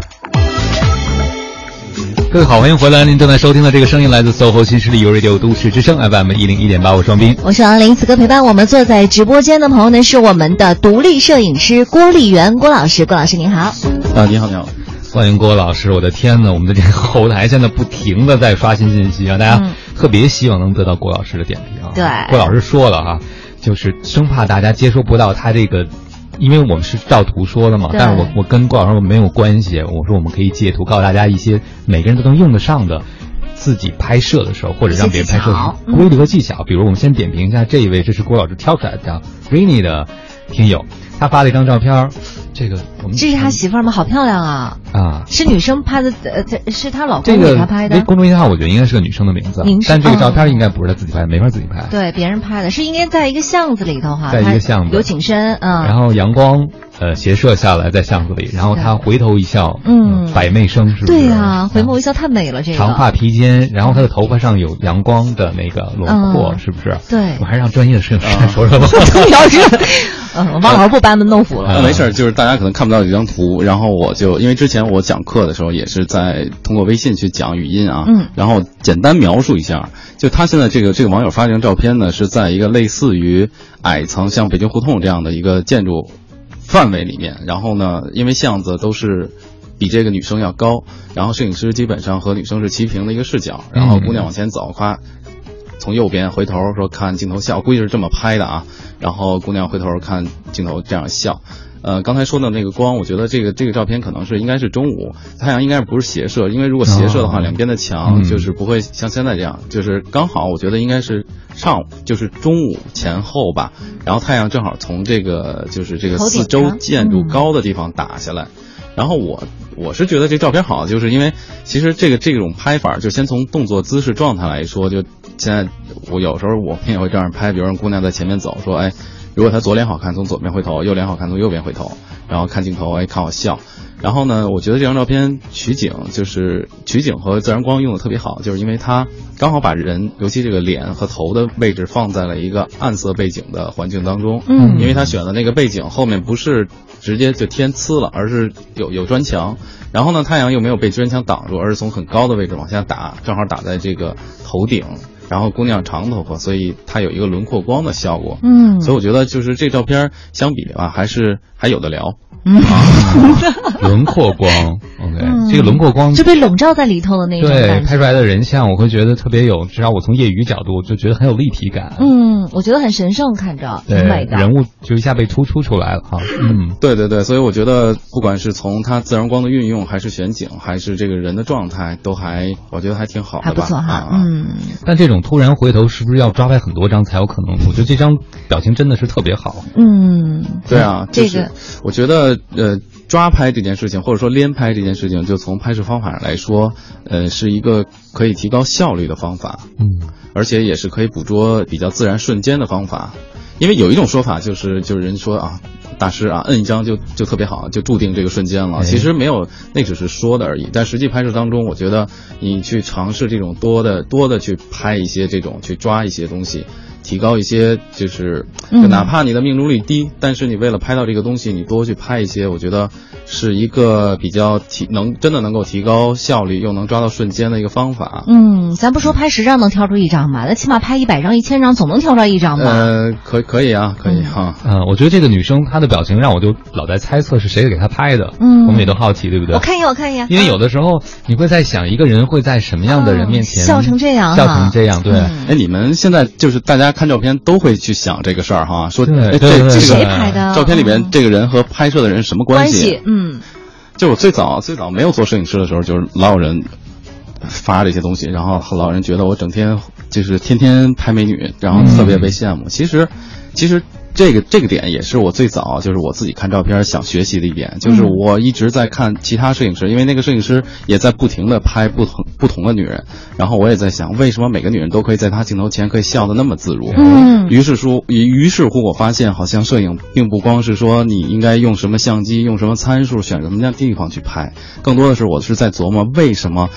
各位好，欢迎回来！您正在收听的这个声音来自 SOHO 新势力 U Radio 都市之声 FM 一零一点八，我是王斌。
我是王林，此刻陪伴我们坐在直播间的朋友呢，是我们的独立摄影师郭丽媛郭老师。郭老师您好，
啊，你好，你好，
欢迎郭老师！我的天呐，我们的这个后台现在不停的在刷新信息啊，大家
嗯
特别希望能得到郭老师的点评啊。
对
郭老师说了哈、就是生怕大家接收不到他这个。因为我们是照图说的嘛，但是我我跟郭老师没有关系，我说我们可以借图告诉大家一些每个人都能用得上的自己拍摄的时候或者让别人拍摄
一些技巧
时规律和技巧。比如我们先点评一下这一位，这是郭老师挑出来的叫 Rainy 的听友，他发了一张照片儿，这个我们
这是他媳妇儿吗？好漂亮啊！
啊，
是女生拍的，呃，这是她老公给她拍的。
微公众号我觉得应该是个女生的名字
名，
但这个照
哦
片应该不是她自己拍，没法自己拍。
对，别人拍的，是应该在一个巷子里头哈，
在一个巷子
有景深，嗯，
然后阳光呃斜射下来在巷子里，然后他回头一笑，
嗯
百媚生是不是？
对呀、回眸一笑太美了，这个
长发披肩，然后他的头发上有阳光的那个轮廓，
嗯
是不是？
对
我还是让专业的摄影师来说说吧。
要是，嗯，王老师不班门弄斧了。
那没事儿，就是大家可能看不到这张图，然后我就因为之前我讲课的时候也是在通过微信去讲语音啊，
嗯
然后简单描述一下，就他现在这个这个网友发这张照片呢，是在一个类似于矮层像北京胡同这样的一个建筑范围里面，然后呢，因为巷子都是。比这个女生要高，然后摄影师基本上和女生是齐平的一个视角，然后姑娘往前走，夸从右边回头说看镜头笑，估计是这么拍的啊。然后姑娘回头看镜头这样笑。呃，刚才说的那个光，我觉得这个这个照片可能是应该是中午，太阳应该不是斜射，因为如果斜射的话，
哦
两边的墙
嗯
就是不会像现在这样，就是刚好，我觉得应该是上午，就是中午前后吧。然后太阳正好从这个就是这个四周建筑
嗯
高的地方打下来。然后我我是觉得这照片好，就是因为其实这个这种拍法，就先从动作姿势状态来说，就现在我有时候我们也会这样拍，比如说姑娘在前面走，说哎，如果她左脸好看，从左边回头；右脸好看，从右边回头，然后看镜头，哎，看我笑。然后呢，我觉得这张照片取景就是取景和自然光用的特别好，就是因为它刚好把人，尤其这个脸和头的位置放在了一个暗色背景的环境当中。
嗯
因为他选的那个背景后面不是直接就天呲了，而是有有砖墙。然后呢，太阳又没有被砖墙挡住，而是从很高的位置往下打，正好打在这个头顶。然后姑娘长头发，所以它有一个轮廓光的效果。
嗯
所以我觉得就是这照片相比吧，还是还有的聊。
嗯
轮廓光，OK，、
嗯
这个轮廓光
就被笼罩在里头的那种
对。拍出来的人像，我会觉得特别有，至少我从业余角度就觉得很有立体感。
嗯，我觉得很神圣，看着
对
挺美的。
人物就一下被突出出来了哈。嗯，
对对对，所以我觉得不管是从它自然光的运用，还是选景，还是这个人的状态，都还我觉得还挺好的吧。
还不错哈
啊，
嗯，
但这种突然回头是不是要抓拍很多张才有可能？我觉得这张表情真的是特别好。
嗯，
对啊，
这个
我觉得呃，抓拍这件事情，或者说连拍这件事情，就从拍摄方法上来说，呃，是一个可以提高效率的方法，
嗯，
而且也是可以捕捉比较自然瞬间的方法。因为有一种说法就是，就是人说啊，大师啊，摁一张就就特别好，就注定这个瞬间了。
哎
其实没有，那只是说的而已。但实际拍摄当中，我觉得你去尝试这种多的多的去拍一些这种去抓一些东西，提高一些就是，哪怕你的命中率低，但是你为了拍到这个东西，你多去拍一些，我觉得是一个比较提能真的能够提高效率又能抓到瞬间的一个方法。
嗯，咱不说拍十张能挑出一张吧，那起码拍一百张、一千张总能挑出来一张吧。
呃，可可以啊，可以哈。
嗯，我觉得这个女生她的表情让我就老在猜测是谁给她拍的。
嗯
我们也都好奇，对不对？
我看一眼，我看一眼。
因为有的时候你会在想，一个人会在什么样的人面前、
哦笑成这样哈
笑成这样，对。
嗯
哎，你们现在就是大家看照片都会去想这个事儿哈，说这这个
谁拍的？
照片里面这个人和拍摄的人什么
关
系？
嗯，
就我最早最早没有做摄影师的时候，就是老有人发这些东西，然后老人觉得我整天就是天天拍美女，然后特别被羡慕。其实，其实这个这个点也是我最早就是我自己看照片想学习的一点，就是我一直在看其他摄影师，因为那个摄影师也在不停的拍不同不同的女人，然后我也在想，为什么每个女人都可以在他镜头前可以笑得那么自如？
嗯
于是说，于于是乎，我发现好像摄影并不光是说你应该用什么相机、用什么参数、选什么样地方去拍，更多的是我是在琢磨为什么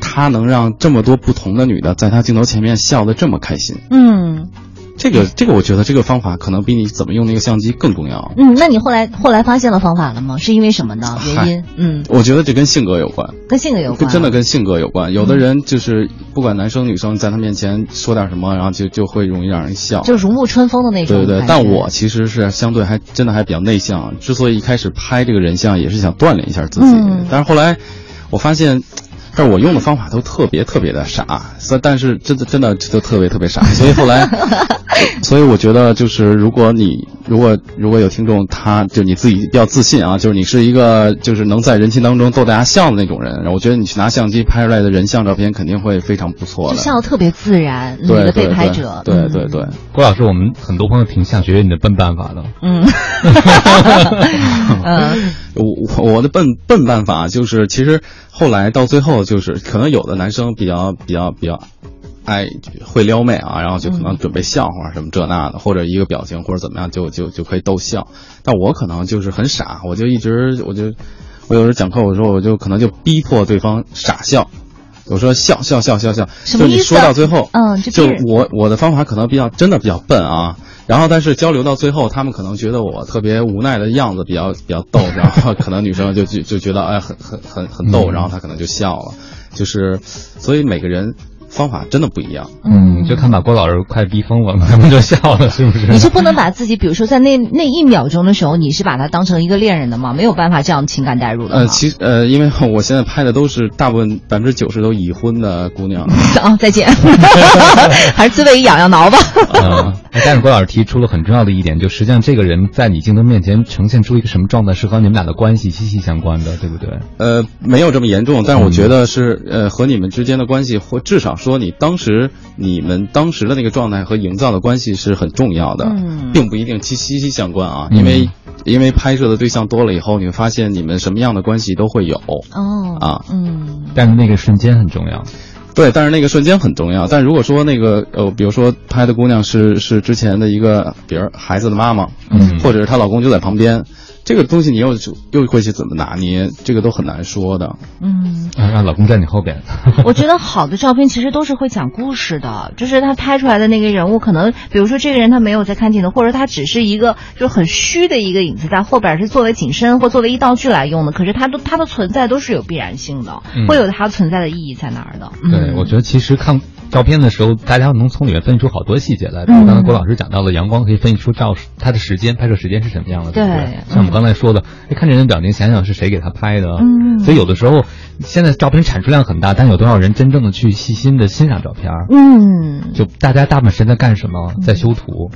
他能让这么多不同的女的在他镜头前面笑得这么开心。
嗯
这个这个，我觉得这个方法可能比你怎么用那个相机更重要。
嗯，那你后来后来发现了方法了吗？是因为什么呢？原因？嗯，
我觉得这跟性格有关，
跟性格有关。
真的跟性格有关。有的人就是不管男生女生，在他面前说点什么，然后就就会容易让人笑，
就如沐春风的那种
对对对，但我其实是相对还真的还比较内向。之所以一开始拍这个人像，也是想锻炼一下自己。
嗯
但是后来我发现，但是我用的方法都特别特别的傻，所以但是真的真的都特别特别傻。所以后来，所以我觉得就是如果你如果如果有听众，他就你自己比较自信啊，就是你是一个就是能在人群当中逗大家笑的那种人，我觉得你去拿相机拍出来的人像照片肯定会非常不错
就
的。
笑得特别自然，你
对
的被
对对
拍者。
对对对。
郭老师，我们很多朋友挺想学你的笨办法的。
嗯，嗯，
我我的笨笨办法就是，其实后来到最后就是，可能有的男生比较比较比较哎会撩妹啊，然后就可能准备笑话什么这那的，或者一个表情或者怎么样就就就可以逗笑。但我可能就是很傻，我就一直我就我有时候讲课，我说我就可能就逼迫对方傻笑。我说笑笑笑笑笑，就你说到最后，
嗯就
我我的方法可能比较真的比较笨啊，然后但是交流到最后，他们可能觉得我特别无奈的样子比较比较逗，然后可能女生就就就觉得哎很很很很逗，然后她可能就笑了，就是所以每个人方法真的不一样。
嗯，就看把郭老师快逼疯了，他们就笑了，是不是？
你就不能把自己，比如说在那那一秒钟的时候，你是把他当成一个恋人的吗？没有办法这样情感代入的？
呃，其实呃，因为我现在拍的都是大部分百分之九十都已婚的姑娘，
啊，再见，还是自慰一痒痒挠吧。
嗯，但是郭老师提出了很重要的一点，就实际上这个人在你镜头面前呈现出一个什么状态，是和你们俩的关系息息相关的，对不对？
呃，没有这么严重，但是我觉得是呃和你们之间的关系，或至少说你当时你们当时的那个状态和营造的关系是很重要的，
嗯
并不一定息息息相关啊，
嗯
因为因为拍摄的对象多了以后，你会发现你们什么样的关系都会有。
哦，
啊，
嗯，
但是那个瞬间很重要。
对，但是那个瞬间很重要。但如果说那个呃，比如说拍的姑娘是是之前的一个，比如孩子的妈妈，
嗯
或者是她老公就在旁边，这个东西你又又会去怎么拿捏，这个都很难说的。
嗯，
啊，让老公在你后边。
我觉得好的照片其实都是会讲故事的，就是他拍出来的那个人物，可能比如说这个人他没有在看镜头，或者他只是一个就很虚的一个影子，在后边是作为景深或作为一道具来用的，可是他都他的存在都是有必然性的，
嗯
会有他存在的意义在哪儿的。嗯、
对，我觉得其实看照片的时候，大家能从里面分析出好多细节来。比如刚才郭老师讲到了阳光，可以分析出照它的时间，拍摄时间是什么样的，对像我们刚才说的，哎，看这人的表情，想想是谁给他拍的。
嗯
所以有的时候，现在照片产出量很大，但有多少人真正的去细心的欣赏照片？
嗯，
就大家大部分时间在干什么？在修图。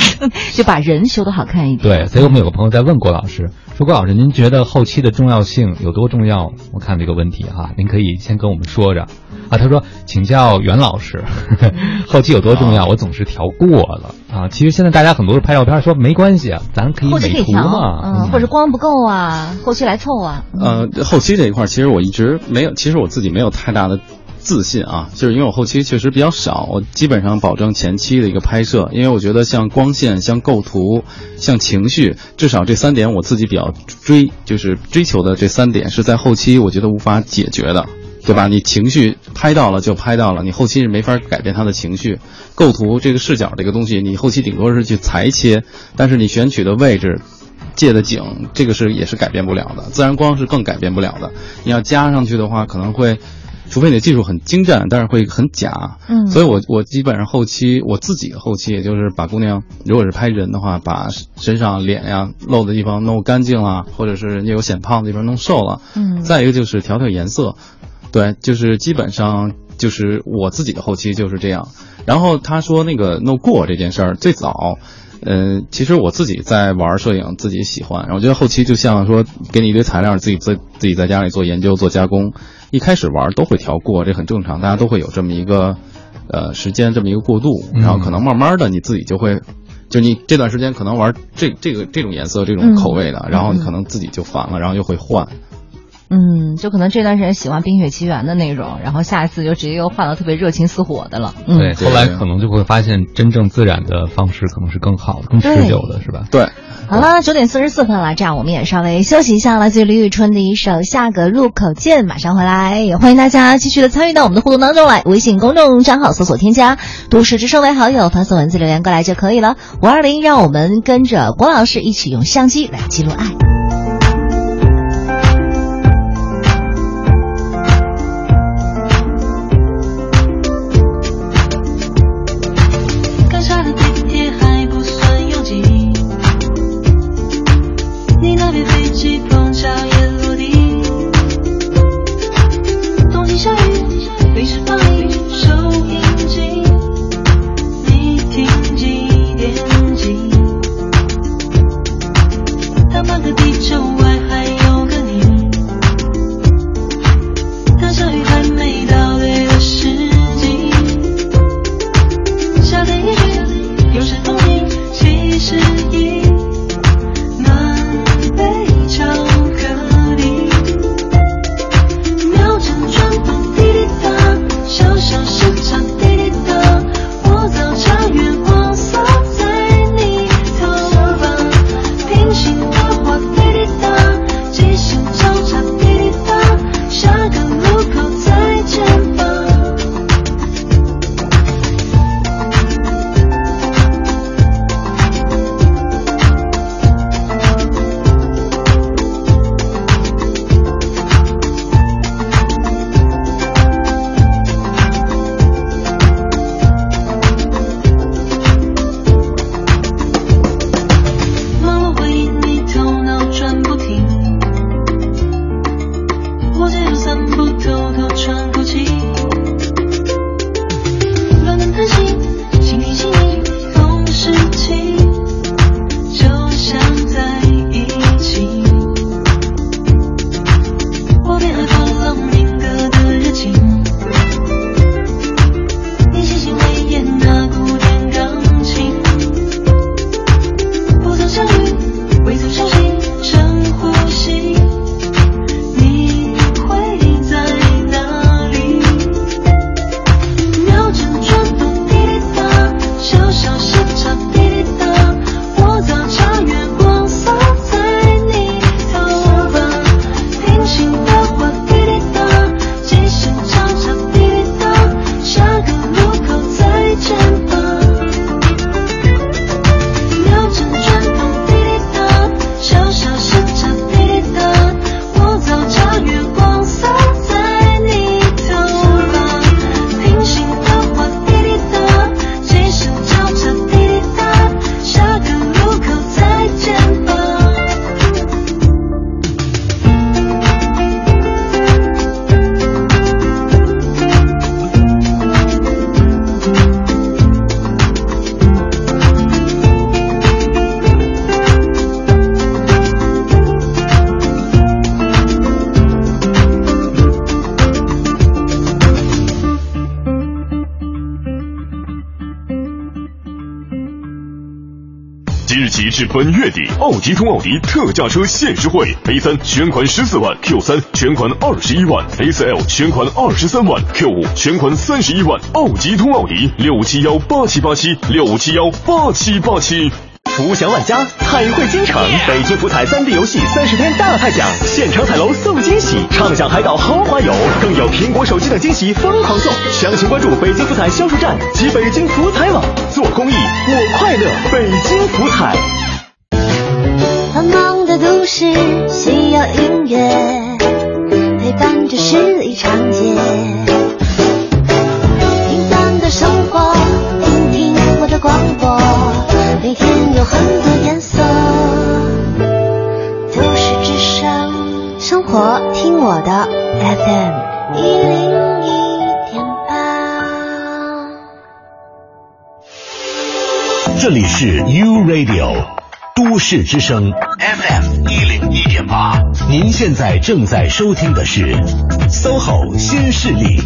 就把人修的好看一点。
对，所以我们有个朋友在问郭老师，说郭老师，您觉得后期的重要性有多重要？我看这个问题哈、您可以先跟我们说着。啊，他说请教袁老师，后期有多重要？我总是调过了啊。其实现在大家很多拍照片说没关系啊，咱可以
后期可以
美图
调，
嘛，
嗯，或者光不够啊，后期来凑啊。
呃，后期这一块，其实我一直没有，其实我自己没有太大的自信啊，就是因为我后期确实比较少，我基本上保证前期的一个拍摄，因为我觉得像光线、像构图、像情绪，至少这三点我自己比较追，就是追求的这三点是在后期我觉得无法解决的。对吧？你情绪拍到了就拍到了，你后期是没法改变他的情绪。构图这个视角这个东西，你后期顶多是去裁切，但是你选取的位置、借的景，这个是也是改变不了的。自然光是更改变不了的。你要加上去的话，可能会，除非你的技术很精湛，但是会很假。
嗯
所以我我基本上后期我自己的后期，也就是把姑娘，如果是拍人的话，把身上脸呀露的地方弄干净了，或者是人家有显胖的地方弄瘦了。
嗯
再一个就是调调颜色，对，就是基本上就是我自己的后期就是这样。然后他说那个弄过这件事儿，最早，嗯、其实我自己在玩摄影，自己喜欢。然后我觉得后期就像说给你一堆材料，自己自自己在家里做研究做加工。一开始玩都会调过，这很正常，大家都会有这么一个呃时间这么一个过渡，然后可能慢慢的你自己就会。就你这段时间可能玩这这个这种颜色这种口味的，
嗯
然后你可能自己就烦了，然后又会换。
嗯，就可能这段时间喜欢《冰雪奇缘》的那种，然后下一次就直接又换到特别热情似火的了。嗯，
对，后来可能就会发现真正自然的方式可能是更好、更持久的，是吧？
对。
好了，九点四十四分了，这样我们也稍微休息一下，来自于李宇春的一首《下个路口见》，马上回来，也欢迎大家继续的参与到我们的互动当中来。微信公众账号搜索添加“都市之声”为好友，发送文字留言过来就可以了。五二零，让我们跟着郭老师一起用相机来记录爱。
至本月底，奥迪通奥迪特价车限时惠：A 三全款十四万，Q 三全款二十一万，A 四 L 全款二十三万，Q 五全款三十一万。奥迪通奥迪六七幺八七八七六七幺八七八七。
福享万家，彩绘京城，北京福彩三 D 游戏三十天大派奖，现场彩楼送惊喜，畅享海岛豪华游，更有苹果手机等惊喜疯狂送。详情关注北京福彩销售站及北京福彩网。做公益，我快乐，北京福彩。
是需要音乐，陪伴着十里长街。平凡的生活，听听我的广播，每天有很多颜色。都市之声，生活听我的 FM 一零一点八。
这里是 U Radio 都市之声，您现在正在收听的是 SOHO 新势力。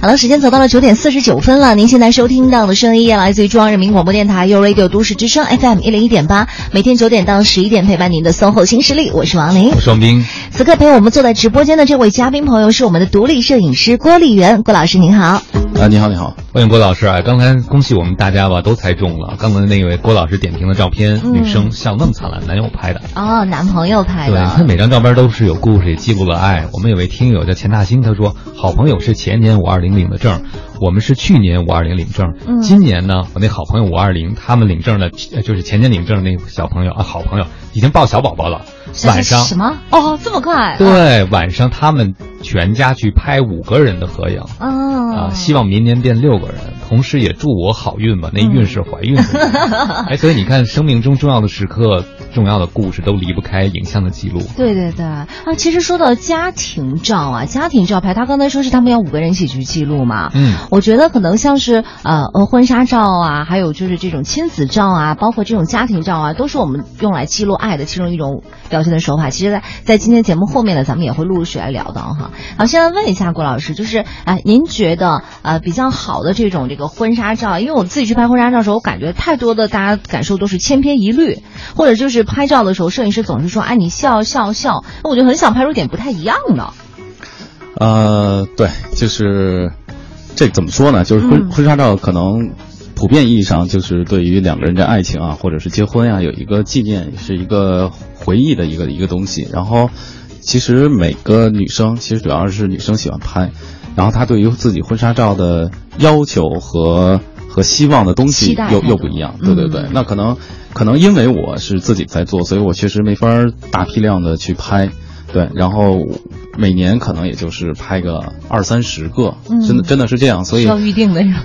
好了，时间走到了九点四十九分了。您现在收听到的声音来自于中央人民广播电台 u Radio 都市之声 FM 一零一点八，每天九点到十一点陪伴您的 SOHO 新势力，我是王琳。
我是王斌。
此刻陪我们坐在直播间的这位嘉宾朋友是我们的独立摄影师郭丽媛，郭老师您好。
啊，你好，你好，
欢迎郭老师啊！刚才恭喜我们大家吧，都猜中了。刚才那位郭老师点评的照片，
嗯
女生笑那么灿烂，男友拍的。
哦，男朋友拍的
对，
的。
他每张照片都是有故事，也记录了爱。我们有位听友叫钱大兴，他说好朋友是前年五二零领的证，我们是去年五二零领证。
嗯
今年呢，我那好朋友五二零，他们领证的，呃就是前年领证那个小朋友啊，好朋友已经抱小宝宝了。晚上
什么？哦，这么快？
对，晚上他们全家去拍五个人的合影。
哦。
啊，希望明年变六个人，同时也祝我好运吧。那运是怀孕的。哎，所以你看，生命中重要的时刻、重要的故事都离不开影像的记录。
对对对啊，其实说到家庭照啊，家庭照拍，他刚才说是他们要五个人一起去记录嘛。
嗯，
我觉得可能像是呃呃婚纱照啊，还有就是这种亲子照啊，包括这种家庭照啊，都是我们用来记录爱的其中一种表现的手法。其实在，在今天节目后面呢，咱们也会陆陆续来聊到哈。好，现在问一下郭老师，就是哎、呃，您觉得呃比较好的这种这个婚纱照，因为我自己去拍婚纱照的时候，我感觉太多的大家感受都是千篇一律，或者就是拍照的时候，摄影师总是说，哎，你笑笑笑，那我就很想拍出点不太一样的。
呃，对，就是这怎么说呢？就是婚、
嗯
婚纱照可能普遍意义上就是对于两个人的爱情啊，或者是结婚啊，有一个纪念，是一个回忆的一个一个东西。然后，其实每个女生，其实主要是女生喜欢拍，然后她对于自己婚纱照的要求和和希望的东西又又不一样。对对对，
嗯
那可能可能因为我是自己在做，所以我确实没法儿大批量的去拍。对，然后每年可能也就是拍个二三十个，
嗯
真的真的是这样，所以
需要预定的呀。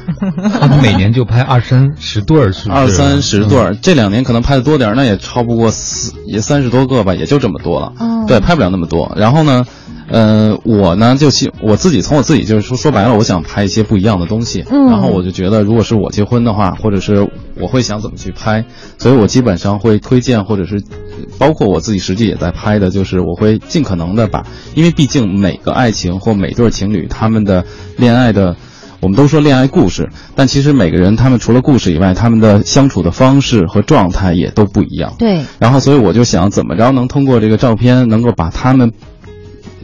他 们每年就拍二三十对儿，是不是？
二三十对儿，
嗯
这两年可能拍的多点儿，那也超不过四，也三十多个吧，也就这么多了。
哦
对，拍不了那么多。然后呢，呃，我呢就希我自己从我自己就是说说白了，我想拍一些不一样的东西。
嗯
然后我就觉得，如果是我结婚的话，或者是我会想怎么去拍，所以我基本上会推荐，或者是包括我自己实际也在拍的，就是我会尽可能的把，因为毕竟每个爱情或每对情侣他们的恋爱的。我们都说恋爱故事，但其实每个人他们除了故事以外，他们的相处的方式和状态也都不一样。
对，
然后，所以我就想怎么着能通过这个照片，能够把他们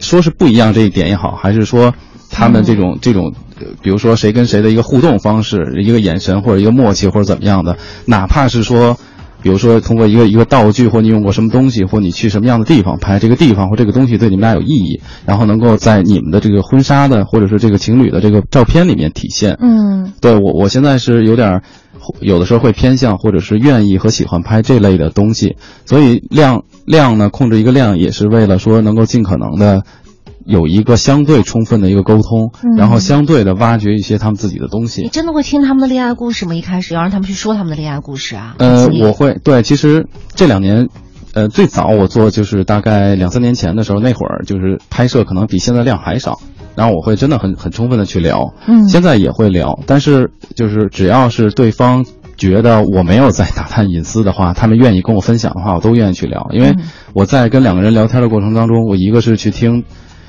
说是不一样这一点也好，还是说他们这种、这种，呃比如说谁跟谁的一个互动方式，一个眼神或者一个默契或者怎么样的，哪怕是说。比如说，通过一个一个道具，或你用过什么东西，或你去什么样的地方拍这个地方或这个东西对你们俩有意义，然后能够在你们的这个婚纱的或者是这个情侣的这个照片里面体现。
嗯，
对我，我现在是有点儿，有的时候会偏向或者是愿意和喜欢拍这类的东西，所以量量呢，控制一个量也是为了说能够尽可能的有一个相对充分的一个沟通，
嗯
然后相对的挖掘一些他们自己的东西
你。真的会听他们的恋爱故事吗？一开始要让他们去说他们的恋爱故事啊？
呃我会对，其实这两年。呃，最早我做就是大概两三年前的时候，那会儿就是拍摄可能比现在量还少，然后我会真的很很充分的去聊，
嗯
现在也会聊，但是就是只要是对方觉得我没有在打探隐私的话，他们愿意跟我分享的话，我都愿意去聊，因为
嗯
我在跟两个人聊天的过程当中，我一个是去听，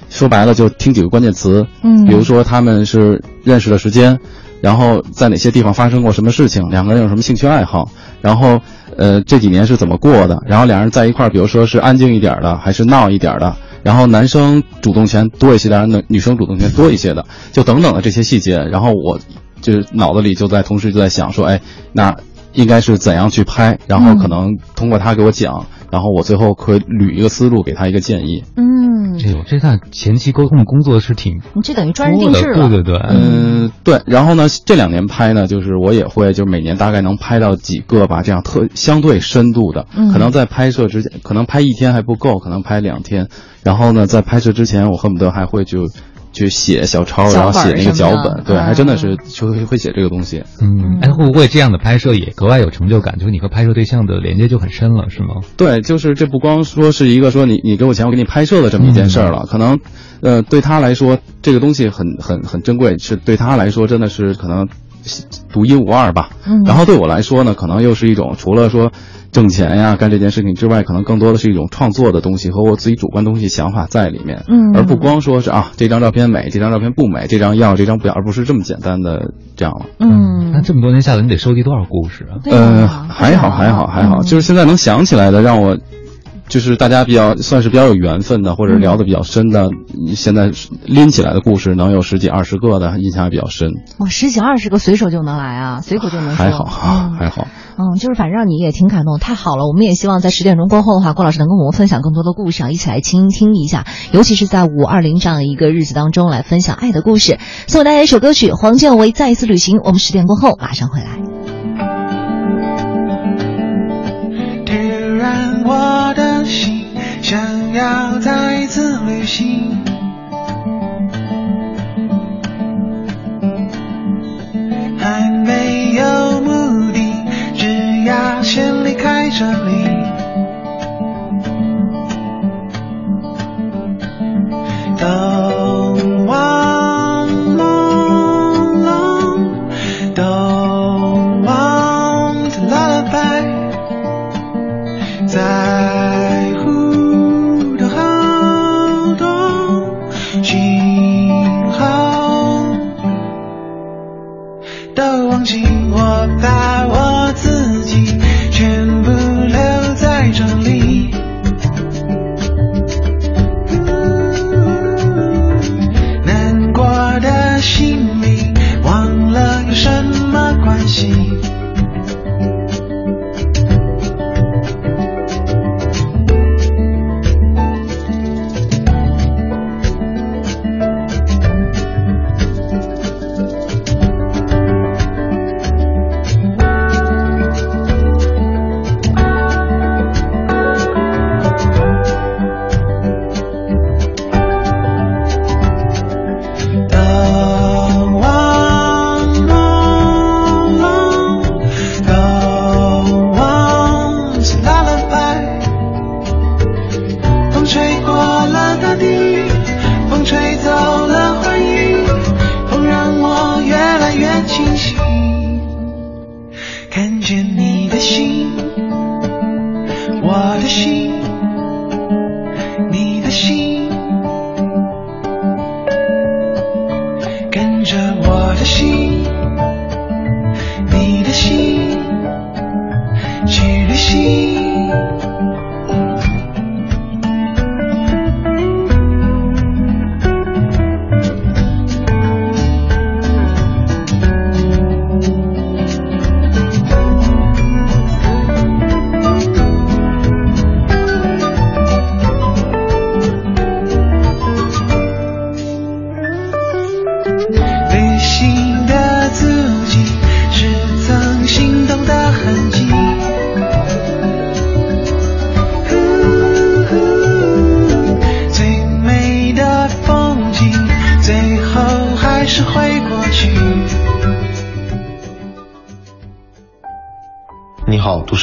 说白了就听几个关键词，
嗯
比如说他们是认识的时间。然后在哪些地方发生过什么事情，两个人有什么兴趣爱好，然后呃这几年是怎么过的，然后两人在一块儿，比如说是安静一点的，还是闹一点的，然后男生主动权多一些的，女女生主动权多一些的，就等等的这些细节，然后我就是脑子里就在同时就在想说，哎，那应该是怎样去拍，然后可能通过他给我讲，然后我最后可以捋一个思路，给他一个建议。
嗯，
哎呦，这在前期沟通的工作是挺
你这等于专人定制了。
对对对，
嗯，对。然后呢，这两年拍呢，就是我也会，就是每年大概能拍到几个吧，这样特相对深度的。
嗯
可能在拍摄之前，可能拍一天还不够，可能拍两天。然后呢，在拍摄之前，我恨不得还会就去写小抄，然后写那个脚本。对，还真的
嗯
是就会会写这个东西。
嗯，哎，会不会这样的拍摄也格外有成就感？就是你和拍摄对象的连接就很深了，是吗？
对，就是这不光说是一个说你你给我钱我给你拍摄的这么一件事儿了，可能，呃，对他来说这个东西很很很珍贵，是对他来说真的是可能独一无二吧。
嗯
然后对我来说呢，可能又是一种除了说挣钱呀干这件事情之外，可能更多的是一种创作的东西和我自己主观东西想法在里面。
嗯
而不光说是啊这张照片美，这张照片不美，这张要这张不要，而不是这么简单的这样了。
嗯，
那这么多年下来，你得收集多少故事啊？
对
呃，
啊
还好，还好，还好，就是现在能想起来的，让我。就是大家比较算是比较有缘分的，或者聊得比较深的，你现在拎起来的故事能有十几二十个的，印象还比较深。
哇，十几二十个随手就能来啊，随口就能说。
还好，还好。
嗯，就是反正让你也挺感动，太好了。我们也希望在十点钟过后的话，郭老师能跟我们分享更多的故事啊，一起来倾听一下，尤其是在五二零这样一个日子当中来分享爱的故事。送给大家一首歌曲，黄建为《再一次旅行》。我们十点过后马上回来。
要再次旅行。还没有目的，只要先离开这里。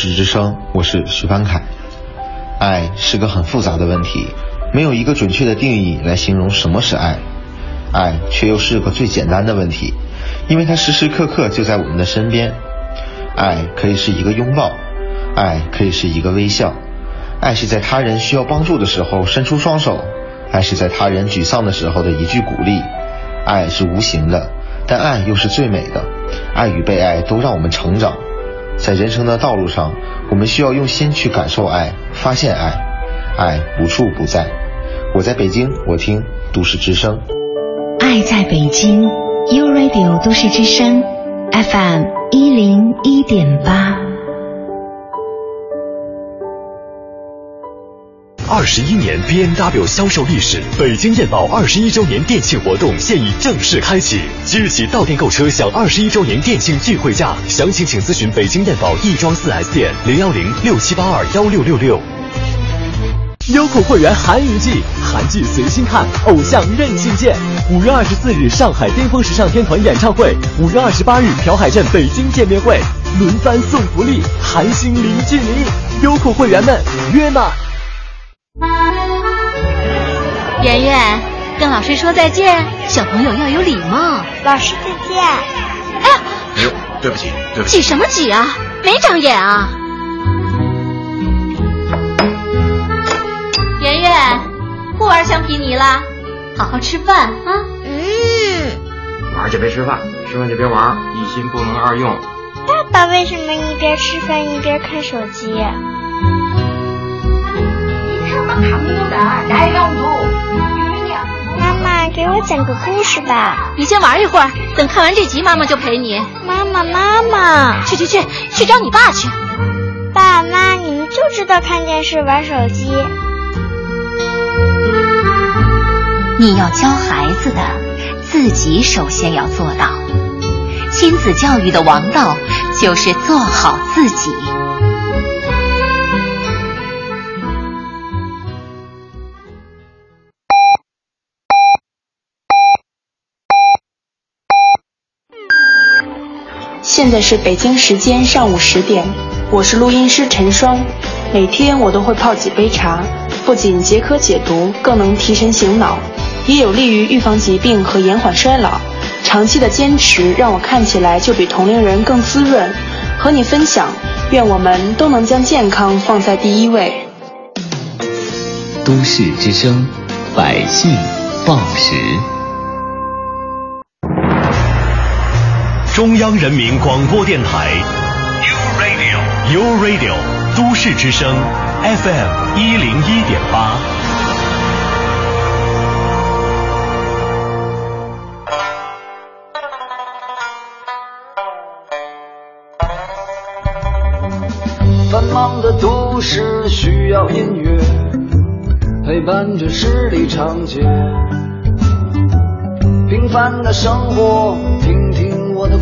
市之声，我是徐凡凯。爱是个很复杂的问题，没有一个准确的定义来形容什么是爱。爱却又是个最简单的问题，因为它时时刻刻就在我们的身边。爱可以是一个拥抱，爱可以是一个微笑，爱是在他人需要帮助的时候伸出双手，爱是在他人沮丧的时候的一句鼓励。爱是无形的，但爱又是最美的。爱与被爱都让我们成长。在人生的道路上，我们需要用心去感受爱，发现爱，爱无处不在。我在北京，我听都市之声。
爱在北京，U Radio 都市之声，FM 一零一点八。
二十一年 B N W 销售历史，北京燕宝二十一周年店庆活动现已正式开启，即日起到店购车享二十一周年店庆钜惠价，详情请咨询北京燕宝亦庄四 S 店零幺零六七八二幺六六六。优酷会员韩娱季，韩剧随心看，偶像任性见。五月二十四日上海巅峰时尚天团演唱会，五月二十八日朴海镇北京见面会，轮番送福利，韩星零距离，优酷会员们约吗？
圆圆，跟老师说再见，小朋友要有礼貌。
老师再见。
哎呀，
哎呦，对不起，对不起。
挤什么挤啊？没长眼啊！圆圆，不玩橡皮泥了，好好吃饭啊。
嗯。
玩就别吃饭，吃饭就别玩，一心不能二用。
爸爸为什么一边吃饭一边看手机？妈妈，给我讲个故事吧。
你先玩一会儿，等看完这集，妈妈就陪你。
妈妈，妈妈，
去去去，去找你爸去。
爸妈，你们就知道看电视、玩手机。
你要教孩子的，自己首先要做到。亲子教育的王道就是做好自己。
现在是北京时间上午十点，我是录音师陈双。每天我都会泡几杯茶，不仅解渴解毒，更能提神醒脑，也有利于预防疾病和延缓衰老。长期的坚持让我看起来就比同龄人更滋润。和你分享，愿我们都能将健康放在第一位。
都市之声，百姓报时。
中央人民广播电台，U Radio，U Radio，都市之声，FM 一零一点八。
繁忙的都市需要音乐陪伴着十里长街，平凡的生活，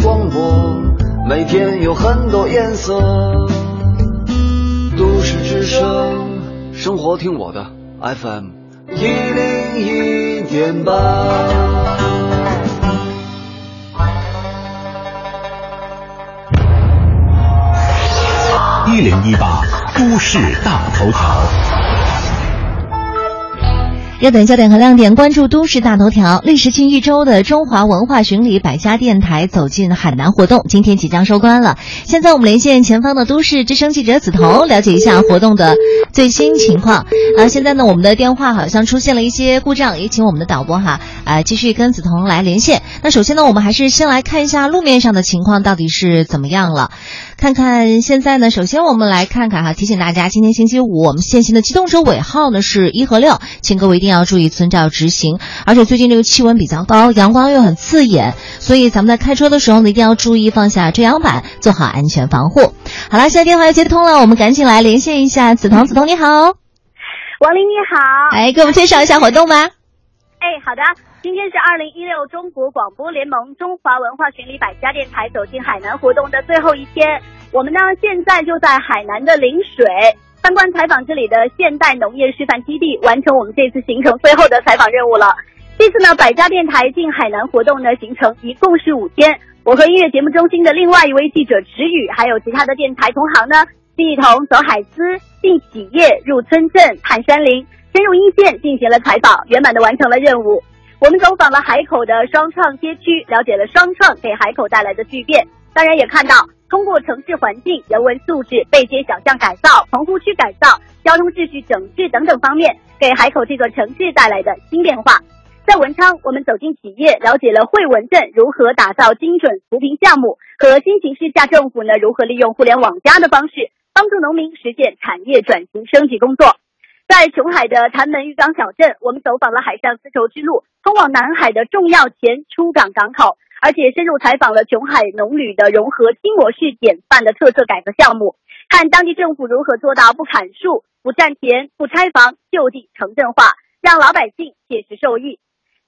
广播，每天有很多颜色。都市之声，生活听我的 FM 一零一点八。
一零一八都市大头条。
热点焦点和亮点，关注都市大头条。历时近一周的中华文化巡礼百家电台走进海南活动，今天即将收官了。现在我们连线前方的都市之声记者梓潼，了解一下活动的最新情况。啊，现在呢，我们的电话好像出现了一些故障，也请我们的导播哈，啊，继续跟梓潼来连线。那首先呢，我们还是先来看一下路面上的情况到底是怎么样了。看看现在呢，首先我们来看看哈，提醒大家，今天星期五我们限行的机动车尾号呢是一和六，请各位一定要注意遵照执行。而且最近这个气温比较高，阳光又很刺眼，所以咱们在开车的时候呢，一定要注意放下遮阳板，做好安全防护。好了，现在电话又接通了，我们赶紧来连线一下梓潼，梓潼你好，
王林你好，
哎，给我们介绍一下活动吧。
哎，好的。今天是二零一六中国广播联盟中华文化巡礼百家电台走进海南活动的最后一天，我们呢现在就在海南的陵水参观采访这里的现代农业示范基地，完成我们这次行程最后的采访任务了。这次呢，百家电台进海南活动呢行程一共是五天，我和音乐节目中心的另外一位记者池宇，还有其他的电台同行呢，一同走海丝，进企业，入村镇，探山林，深入一线进行了采访，圆满的完成了任务。我们走访了海口的双创街区，了解了双创给海口带来的巨变，当然也看到通过城市环境、人文素质、背街小巷改造、棚户区改造、交通秩序整治等等方面，给海口这座城市带来的新变化。在文昌，我们走进企业，了解了惠文镇如何打造精准扶贫项目，和新形势下政府呢如何利用互联网加的方式，帮助农民实现产业转型升级工作。在琼海的潭门渔港小镇，我们走访了海上丝绸之路通往南海的重要前出港港口，而且深入采访了琼海农旅的融合新模式典范的特色改革项目，看当地政府如何做到不砍树、不占田、不拆房，就地城镇化，让老百姓切实受益。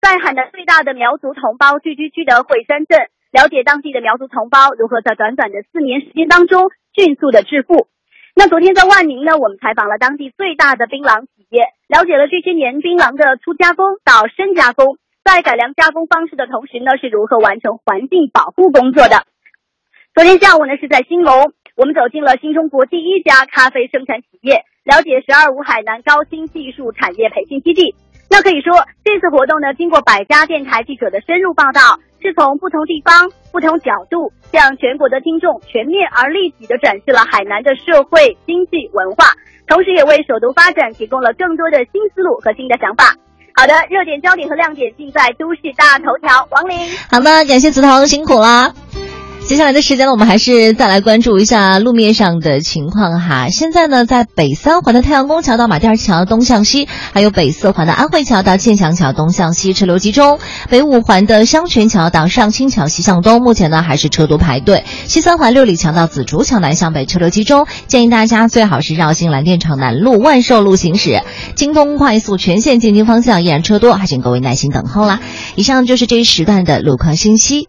在海南最大的苗族同胞聚居区的惠山镇，了解当地的苗族同胞如何在短短的四年时间当中迅速的致富。那昨天在万宁呢，我们采访了当地最大的槟榔企业，了解了这些年槟榔的初加工到深加工，在改良加工方式的同时呢，是如何完成环境保护工作的。昨天下午呢，是在兴隆，我们走进了新中国第一家咖啡生产企业，了解“十二五”海南高新技术产业培训基地。那可以说，这次活动呢，经过百家电台记者的深入报道，是从不同地方、不同角度，向全国的听众全面而立体的展示了海南的社会、经济、文化，同时也为首都发展提供了更多的新思路和新的想法。好的，热点焦点和亮点尽在都市大头条。王林，
好的，感谢梓潼，辛苦了。接下来的时间呢，我们还是再来关注一下路面上的情况哈。现在呢，在北三环的太阳宫桥到马甸桥东向西，还有北四环的安慧桥到建祥桥东向西车流集中；北五环的香泉桥到上清桥西向东，目前呢还是车多排队。西三环六里桥到紫竹桥南向北车流集中，建议大家最好是绕行蓝靛厂南路万寿路行驶。京东快速全线进京方向依然车多，还请各位耐心等候啦。以上就是这一时段的路况信息。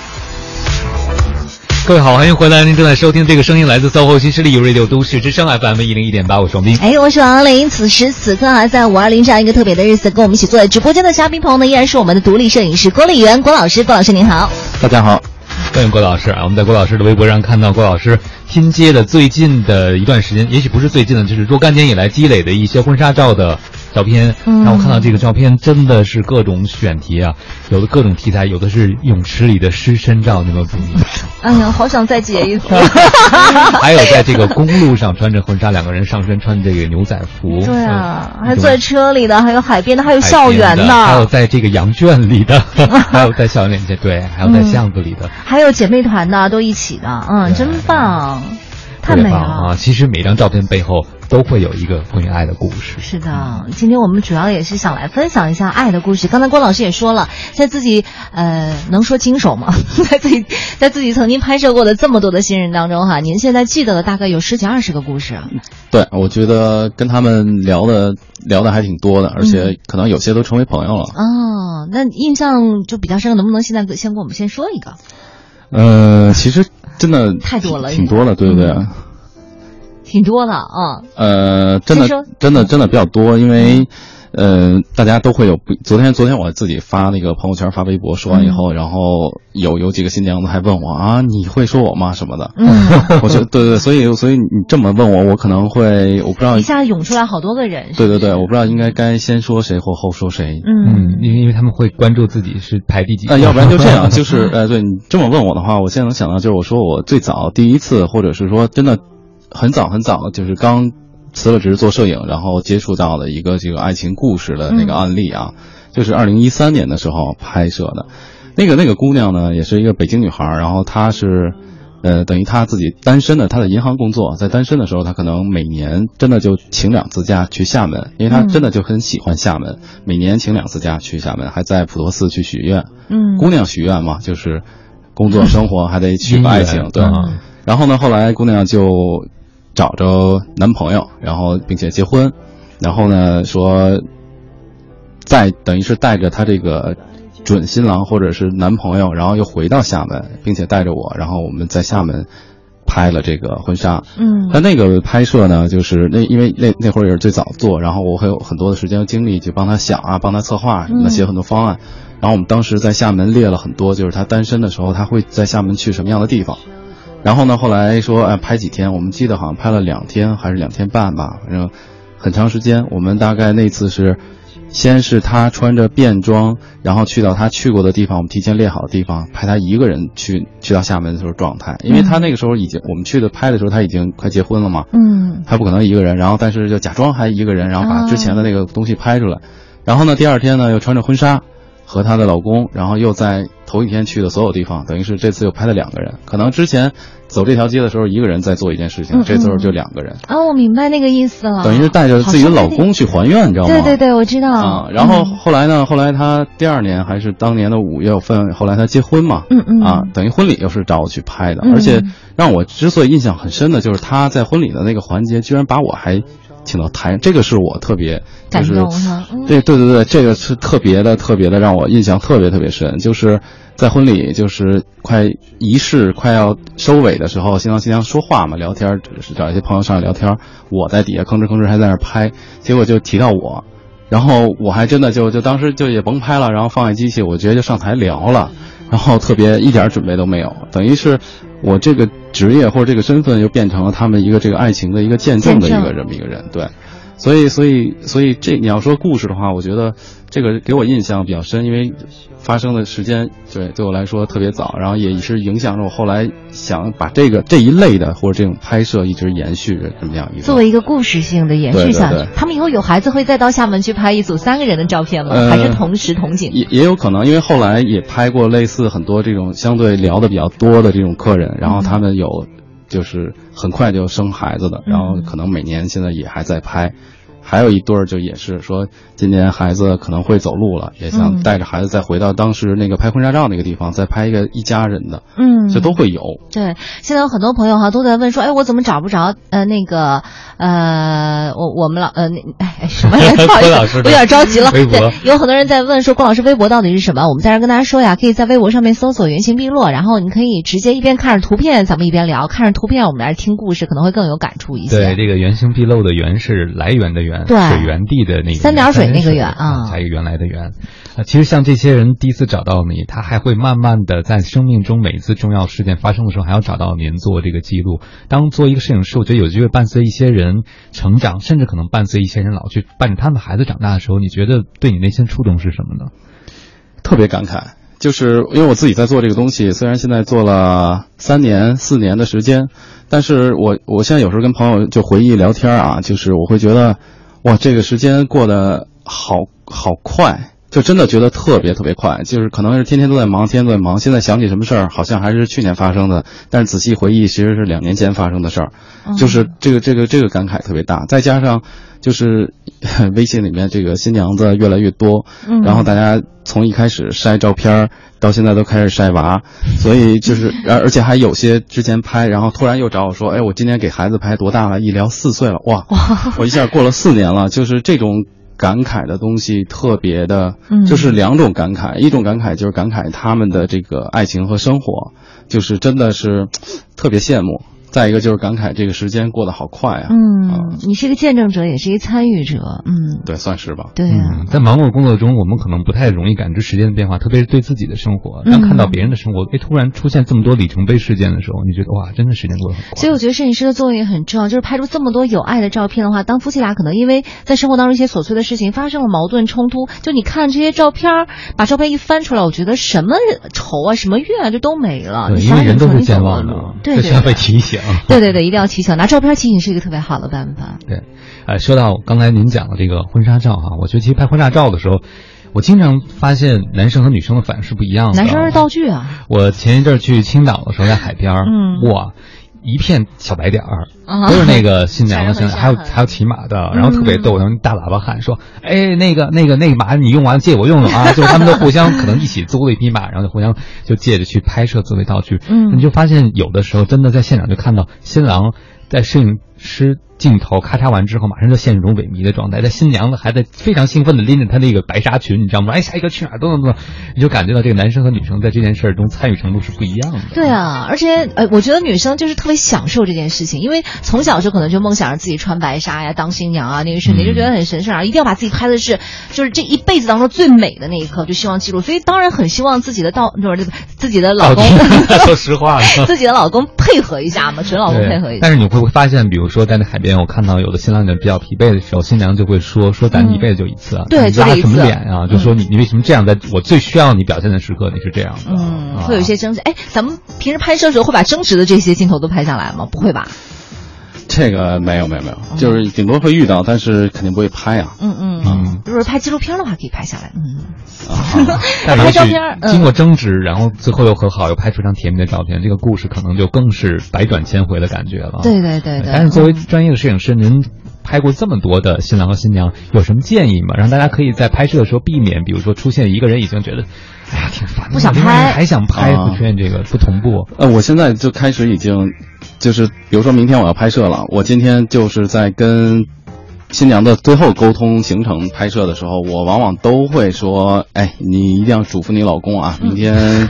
各位好，欢迎回来！您正在收听这个声音来自 SOHO 新势力 Radio 都市之声 FM 一零一点八，我是王斌。
哎，我是王林。此时此刻啊，在五二零这样一个特别的日子，跟我们一起坐在直播间的嘉宾朋友呢，依然是我们的独立摄影师郭丽媛郭老师。郭老师您好，
大家好，
欢迎郭老师啊！我们在郭老师的微博上看到郭老师拼接的最近的一段时间，也许不是最近的，就是若干年以来积累的一些婚纱照的照片。
嗯
然后看到这个照片，真的是各种选题啊，有的各种题材，有的是泳池里的湿身照，你有没有？
哎呀，好想再截一次。
还有在这个公路上穿着婚纱，两个人上身穿这个牛仔服。
对啊，
嗯
还坐在车里的，还有海边的，还有校园
的还有在这个羊圈里的，还有在校园里的，对，还有在巷子里的，
还有姐妹团的，都一起的，嗯，真棒，太美了。
啊！其实每张照片背后都会有一个关于爱的故事。
是的，今天我们主要也是想来分享一下爱的故事。刚才郭老师也说了，在自己呃能说经手吗？在自己在自己曾经拍摄过的这么多的新人当中哈，您现在记得的大概有十几二十个故事啊。
对，我觉得跟他们聊的聊的还挺多的，而且可能有些都成为朋友了。
哦，那印象就比较深，能不能现在先给我们先说一个？
呃，其实真的
太多了
挺多了，对不对？
挺多的啊。
呃，真的真的真的比较多，因为。呃，大家都会有不。昨天昨天我自己发那个朋友圈发微博，说完以后，然后有有几个新娘子还问我啊，你会说我吗什么的？
嗯，
我觉得对对，所以所以你这么问我，我可能会我不知道
一下涌出来好多个人。
对对对，我不知道应该该先说谁或后说谁。
嗯，
因为因为他们会关注自己是排第几。
呃，要不然就这样，就是呃，对你这么问我的话，我现在能想到就是我说我最早第一次，或者是说真的很早很早的，就是刚。辞了职做摄影，然后接触到了一个这个爱情故事的那个案例啊，嗯、就是二零一三年的时候拍摄的，那个那个姑娘呢，也是一个北京女孩，然后她是，呃，等于她自己单身的，她在银行工作，在单身的时候，她可能每年真的就请两次假去厦门，因为她真的就很喜欢厦门，嗯、每年请两次假去厦门，还在普陀寺去许愿，
嗯，
姑娘许愿嘛，就是工作生活还得许个爱情，对，
嗯、
然后呢，后来姑娘就。找着男朋友，然后并且结婚，然后呢说，再等于是带着她这个准新郎或者是男朋友，然后又回到厦门，并且带着我，然后我们在厦门拍了这个婚纱。
嗯
但那个拍摄呢，就是那因为那那会儿也是最早做，然后我会有很多的时间和精力去帮他想啊，帮他策划什么写很多方案。然后我们当时在厦门列了很多，就是他单身的时候他会在厦门去什么样的地方。然后呢，后来说哎拍几天，我们记得好像拍了两天还是两天半吧，反正很长时间。我们大概那次是。先是他穿着便装，然后去到他去过的地方，我们提前列好的地方，拍他一个人去去到厦门的时候状态，因为他那个时候已经我们去的拍的时候他已经快结婚了嘛，
嗯
他不可能一个人，然后但是就假装还一个人，然后把之前的那个东西拍出来，然后呢第二天呢又穿着婚纱，和她的老公，然后又在头一天去的所有地方，等于是这次又拍了两个人，可能之前走这条街的时候一个人在做一件事情，
嗯。
这次就两个人，
啊，我明白那个意思了，
等于是带着自己的老公去还愿，你知道吗？
对对对，我知道。
啊，然后
嗯。
后来呢？后来她第二年还是当年的五月份，后来她结婚嘛，
嗯嗯。
啊，等于婚礼又是找我去拍的，
嗯
而且让我之所以印象很深的就是她在婚礼的那个环节，居然把我还请到台，这个是我特别就是
感动哈嗯。
对对对对，这个是特别的特别的让我印象特别特别深，就是在婚礼就是快仪式快要收尾的时候，新郎新娘说话嘛，聊天儿，是找一些朋友上来聊天儿，我在底下吭哧吭哧还在那儿拍，结果就提到我。然后我还真的就就当时就也甭拍了，然后放下机器，我直接就上台聊了，然后特别一点准备都没有，等于是我这个职业或者这个身份又变成了他们一个这个爱情的一个见证的一个这么一个人，对。所以，所以，所以这你要说故事的话，我觉得这个给我印象比较深，因为发生的时间对对我来说特别早，然后也是影响着我后来想把这个这一类的或者这种拍摄一直延续着这么样一个。
作为一个故事性的延续下去，
对对对
他们以后有孩子会再到厦门去拍一组三个人的照片吗？
呃
还是同时同景？
也也有可能，因为后来也拍过类似很多这种相对聊的比较多的这种客人，然后他们有就是很快就生孩子的，然后可能每年现在也还在拍。还有一对儿就也是说，今年孩子可能会走路了，也想
嗯
带着孩子再回到当时那个拍婚纱照那个地方，再拍一个一家人的，
嗯
这都会有。
对，现在有很多朋友哈都在问说，哎，我怎么找不着呃那个呃我我们老呃那哎哎什么来着？不好意思，
郭老师
我有点着急了。对，有很多人在问说，郭老师微博到底是什么？我们在这儿跟大家说呀，可以在微博上面搜索“原形毕露”，然后你可以直接一边看着图片，咱们一边聊，看着图片我们来听故事，可能会更有感触一些。
对，这个原形毕露的原是来源的源，
对
水源地的那个
三点水那个
水
源啊
还有原来的源。啊，其实像这些人第一次找到你，他还会慢慢的在生命中每一次重要事件发生的时候，还要找到您做这个记录。当做一个摄影师，我觉得有机会伴随一些人成长，甚至可能伴随一些人老去，伴着他们孩子长大的时候，你觉得对你内心触动是什么呢？
特别感慨，就是因为我自己在做这个东西，虽然现在做了三年、四年的时间，但是我我现在有时候跟朋友就回忆聊天啊，就是我会觉得，哇，这个时间过得好好快。就真的觉得特别特别快，就是可能是天天都在忙，天天都在忙。现在想起什么事儿，好像还是去年发生的，但是仔细回忆，其实是两年前发生的事儿。就是这个这个这个感慨特别大，再加上就是 微信里面这个新娘子越来越多，
嗯
然后大家从一开始晒照片儿到现在都开始晒娃，所以就是而而且还有些之前拍，然后突然又找我说，哎，我今年给孩子拍多大了？一聊四岁了，哇，我一下过了四年了，就是这种。感慨的东西特别的，
嗯
就是两种感慨，一种感慨就是感慨他们的这个爱情和生活，就是真的是 特别羡慕。再一个就是感慨这个时间过得好快啊，
嗯，你是一个见证者，也是一个参与者，嗯，
对，算是吧。
对啊，
嗯，在忙碌的工作中，我们可能不太容易感知时间的变化，特别是对自己的生活。当看到别人的生活，哎，突然出现这么多里程碑事件的时候，你觉得哇，真的时间过得很快。
所以我觉得摄影师的作用也很重要，就是拍出这么多有爱的照片的话，当夫妻俩可能因为在生活当中一些琐碎的事情发生了矛盾冲突，就你看这些照片儿，把照片一翻出来，我觉得什么仇啊、什么怨啊，就都没了。
对，因为人都是健忘的
对对
这需要被提醒。
对对对，一定要提醒，拿照片提醒是一个特别好的办法。
对，呃，说到刚才您讲的这个婚纱照哈，我觉得其实拍婚纱照的时候，我经常发现男生和女生的反应是不一样的。
男生是道具啊，
我前一阵儿去青岛的时候，在海边儿，
嗯
哇，一片小白点儿，
啊。
都是那个新娘的，
身上
还有还有骑马的，然后特别
嗯
逗，然后大喇叭喊说：“哎，那个那个那个马你用完了借我用用啊！” 就是他们都互相可能一起租了一匹马，然后就互相就借着去拍摄作为道具。
嗯
你就发现有的时候真的在现场就看到新郎在摄影师镜头咔嚓完之后，马上就陷入一种萎靡的状态。在新娘子还在非常兴奋的拎着她那个白纱裙，你知道吗？哎，下一个去哪儿？等等等等，你就感觉到这个男生和女生在这件事儿中参与程度是不一样的。
对啊，而且呃，我觉得女生就是特别享受这件事情，因为从小就可能就梦想着自己穿白纱呀、当新娘啊，那个瞬间就觉得很神圣啊，一定要把自己拍的是就是这一辈子当中最美的那一刻，就希望记录。所以当然很希望自己的到就是自己的老公，
说实话，
自己的老公配合一下嘛，准老公配合一下。
但是你会不会发现，比如说在那海边，我看到有的新郎比较疲惫的时候，新娘就会说说咱一辈子就一次啊，
对，
拉什么脸啊？就说你你为什么这样，在我最需要你表现的时刻你是这样的？
嗯，会有一些争执。哎，咱们平时拍摄的时候会把争执的这些镜头都拍下来吗？不会吧？
这个没有没有没有，就是顶多会遇到，但是肯定不会拍啊。
嗯嗯嗯，如果拍纪录片的话，可以拍下来。嗯，
拍
照片，
经过争执，然后最后又和好，又拍出一张甜蜜的照片，这个故事可能就更是百转千回的感觉了。
对对对对。
但是作为专业的摄影师，您拍过这么多的新郎和新娘，有什么建议吗？让大家可以在拍摄的时候避免，比如说出现一个人已经觉得。哎呀，挺烦的，
不想拍，
还想拍，不出现这个不同步。
呃，我现在就开始已经，就是比如说明天我要拍摄了，我今天就是在跟新娘的最后沟通行程拍摄的时候，我往往都会说，哎，你一定要嘱咐你老公啊，明天，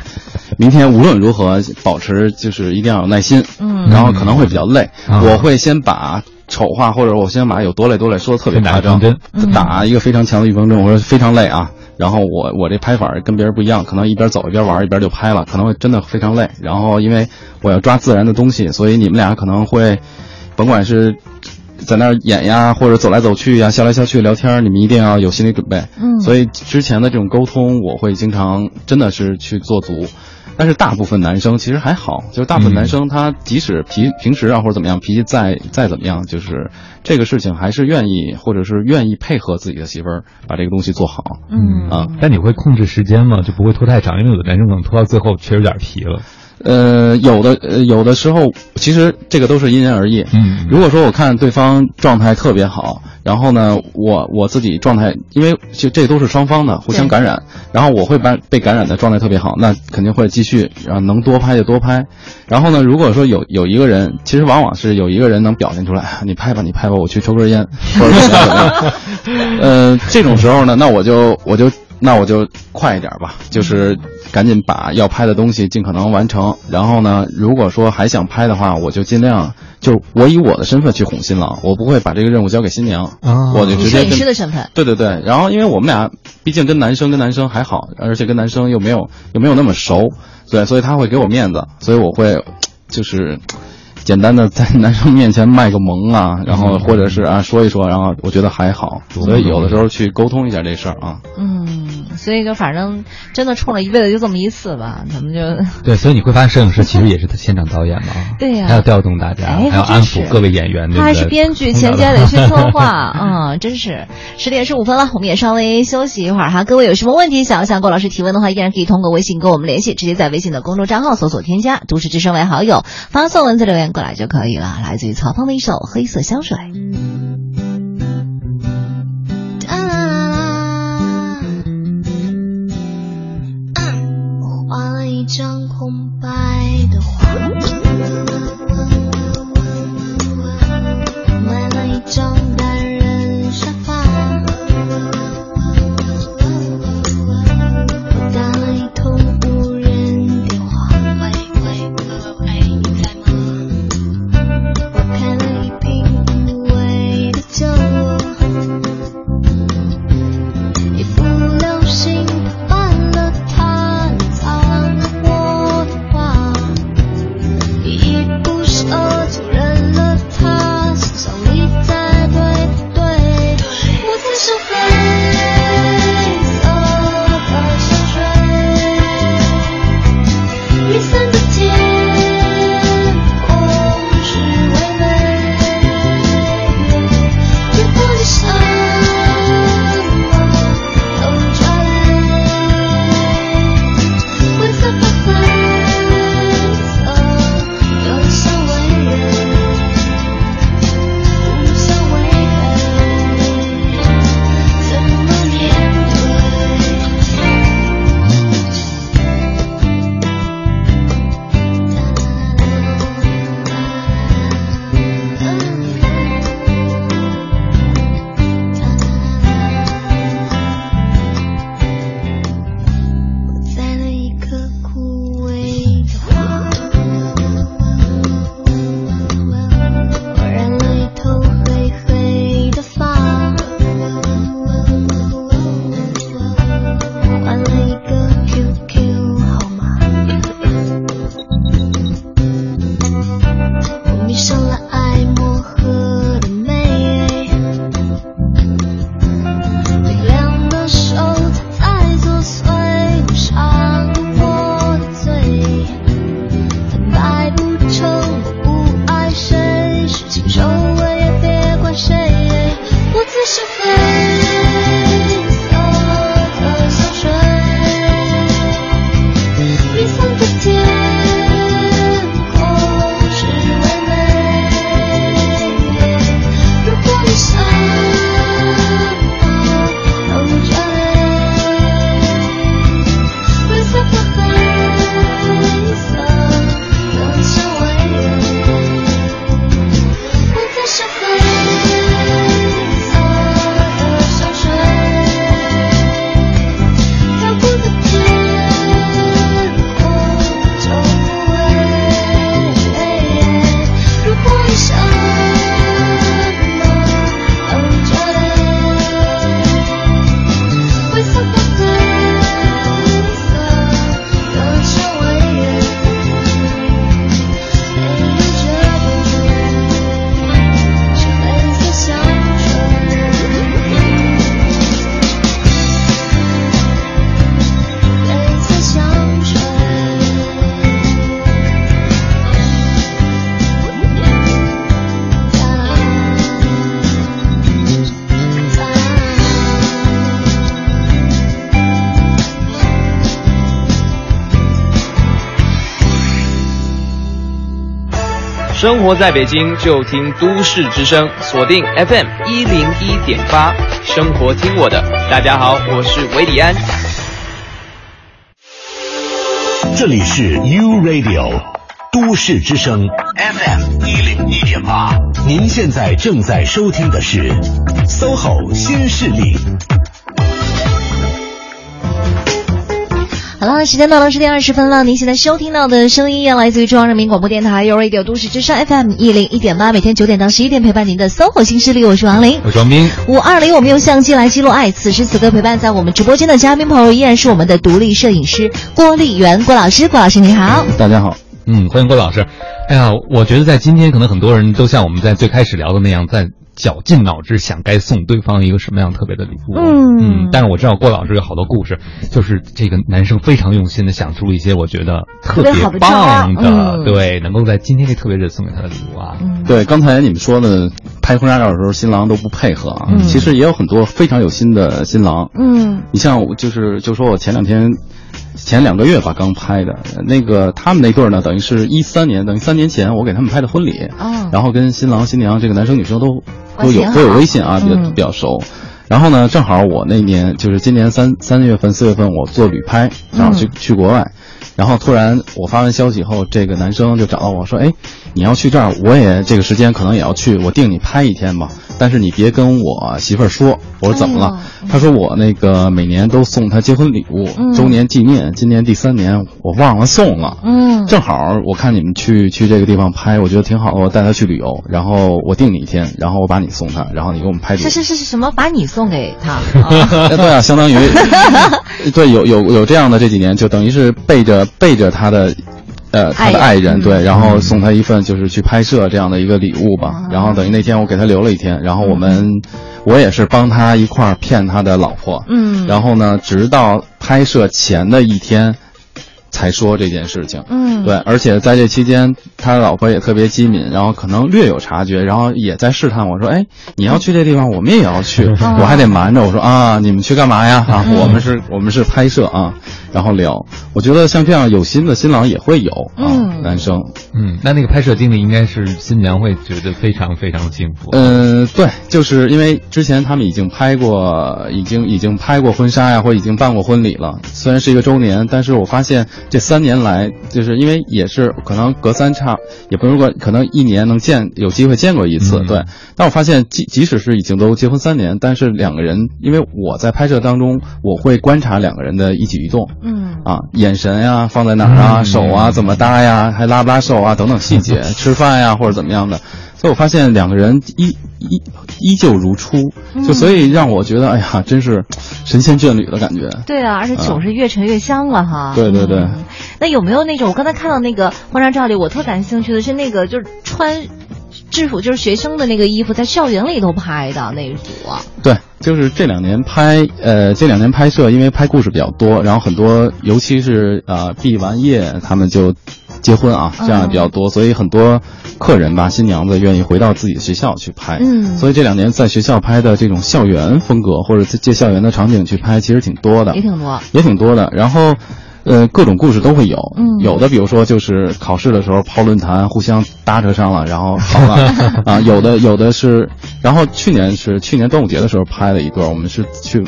明天无论如何保持就是一定要有耐心，
嗯，
然后可能会比较累，我会先把丑话或者我先把有多累多累说的特别夸张，打一个非常强的预防针，我说非常累啊。然后我我这拍法跟别人不一样，可能一边走一边玩一边就拍了，可能会真的非常累。然后因为我要抓自然的东西，所以你们俩可能会，甭管是在那儿演呀，或者走来走去呀，笑来笑去聊天，你们一定要有心理准备。
嗯，
所以之前的这种沟通，我会经常真的是去做足。但是大部分男生其实还好，就是大部分男生他即使脾平时啊或者怎么样脾气再再怎么样，就是这个事情还是愿意或者是愿意配合自己的媳妇儿把这个东西做好。
嗯
啊，
但你会控制时间吗？就不会拖太长，因为有的男生可能拖到最后确实有点皮了。
呃，有的呃有的时候其实这个都是因人而异。
嗯，
如果说我看对方状态特别好，然后呢我我自己状态，因为就这都是双方的互相感染，然后我会把被感染的状态特别好，那肯定会继续，然后能多拍就多拍。然后呢，如果说有有一个人，其实往往是有一个人能表现出来，你拍吧你拍吧，我去抽根烟，或者怎么样。呃，这种时候呢，那我就我就那我就快一点吧，就是赶紧把要拍的东西尽可能完成。然后呢，如果说还想拍的话，我就尽量就我以我的身份去哄新郎，我不会把这个任务交给新娘，
啊
我就直接
摄影师的身份。
对对对，然后因为我们俩毕竟跟男生跟男生还好，而且跟男生又没有又没有那么熟，对，所以他会给我面子，所以我会就是简单的在男生面前卖个萌啊，然后或者是啊说一说，然后我觉得还好，所以有的时候去沟通一下这事儿啊。
嗯，所以就反正真的冲了一辈子就这么一次吧，咱们就
对，所以你会发现摄影师其实也是现场导演嘛，
对呀
还要调动大家，
哎
还要安抚各位演员，
他还是编剧，前期还得去策划，嗯，真是十点十五分了，我们也稍微休息一会儿哈。各位有什么问题想要向郭老师提问的话，依然可以通过微信跟我们联系，直接在微信的公众账号搜索添加“都市之声”为好友，发送文字留言过来就可以了。来自于曹芳的一首《黑色香水》。
画了一张空白
生活在北京就听都市之声，锁定 FM 一零一点八，生活听我的。大家好，我是韦礼安。
这里是 U Radio 都市之声 FM 一零一点八，您现在正在收听的是 SOHO 新势力。
好了，时间到了十点二十分了。您现在收听到的声音来自于中央人民广播电台 u Radio 都市之声 FM 一零一点八，每天九点到十一点陪伴您的 SOHO 新势力，我是王琳。
我是王斌。
五二零，我们用相机来记录爱。此时此刻陪伴在我们直播间的嘉宾朋友依然是我们的独立摄影师郭丽媛郭老师，郭老师你好。
大家好，
嗯，欢迎郭老师。哎呀，我觉得在今天可能很多人都像我们在最开始聊的那样，在绞尽脑汁想该送对方一个什么样特别的礼物。
嗯
嗯，但是我知道郭老师有好多故事，就是这个男生非常用心的想出了一些我觉得特别
特别好的嗯
对，能够在今天这特别日子送给他的礼物啊。
对，刚才你们说的拍婚纱照的时候，新郎都不配合啊。
嗯
其实也有很多非常有心的新郎。
嗯
你像就是就说我前两天。前两个月吧，刚拍的。那个他们那对儿呢，等于是一三年，等于三年前我给他们拍的婚礼，
哦。
然后跟新郎新娘这个男生女生都都有都有微信啊，比较
嗯。
比较熟。然后呢，正好我那年就是今年三三月份、四月份，我做旅拍，然后去、去国外。然后突然我发完消息以后，这个男生就找到我说：“哎，你要去这儿，我也这个时间可能也要去，我定你拍一天吧，但是你别跟我媳妇儿说。”我说：“怎么了？”他说：“我那个每年都送她结婚礼物，
嗯
周年纪念，今年第三年我忘了送了。”
嗯
正好我看你们去去这个地方拍，我觉得挺好，我带她去旅游，然后我定你一天，然后我把你送她，然后你给我们拍
是。是是是什么？把你送给他？
哎 对啊，相当于对有有有这样的这几年，就等于是背着背着他的。呃，他的爱人
嗯
对，然后送他一份就是去拍摄这样的一个礼物吧。然后等于那天我给他留了一天，然后我们我也是帮他一块儿骗他的老婆。
嗯
然后呢，直到拍摄前的一天，才说这件事情。
嗯
对，而且在这期间，他老婆也特别机敏，然后可能略有察觉，然后也在试探我说：“哎，你要去这地方，我们也要去。”我还得瞒着我说：“啊，你们去干嘛呀？啊，我们是我们是拍摄啊。”然后聊，我觉得像这样有心的新郎也会有啊，
嗯
男生。
嗯，那那个拍摄经历应该是新娘会觉得非常非常幸福。
嗯，对，就是因为之前他们已经拍过，已经已经拍过婚纱呀，或已经办过婚礼了。虽然是一个周年，但是我发现这三年来，就是因为也是可能隔三差，也不是说可能一年能见有机会见过一次，
嗯
对。但我发现即即使是已经都结婚三年，但是两个人，因为我在拍摄当中，我会观察两个人的一举一动，
嗯
啊，眼神呀，放在哪儿啊，
嗯
手啊怎么搭呀，还拉不拉手啊等等细节，吃饭呀或者怎么样的，所以我发现两个人依依依旧如初，就所以让我觉得，哎呀，真是神仙眷侣的感觉。
对啊，而且酒是越陈越香了哈。
对对对，
嗯那有没有那种我刚才看到那个婚纱照里，我特感兴趣的是那个就是穿制服，就是学生的那个衣服，在校园里头拍的那一组。
对，就是这两年拍，呃，这两年拍摄，因为拍故事比较多，然后很多，尤其是呃毕完业，他们就结婚啊，这样比较多，所以很多客人吧，新娘子愿意回到自己的学校去拍。
嗯
所以这两年在学校拍的这种校园风格，或者借校园的场景去拍，其实挺多的
也。挺多。
也挺多的。然后，呃，各种故事都会有。
嗯
有的比如说就是考试的时候泡论坛，互相搭扯上了，然后好了 啊。有的有的是，然后去年是去年端午节的时候拍了一段，我们是去。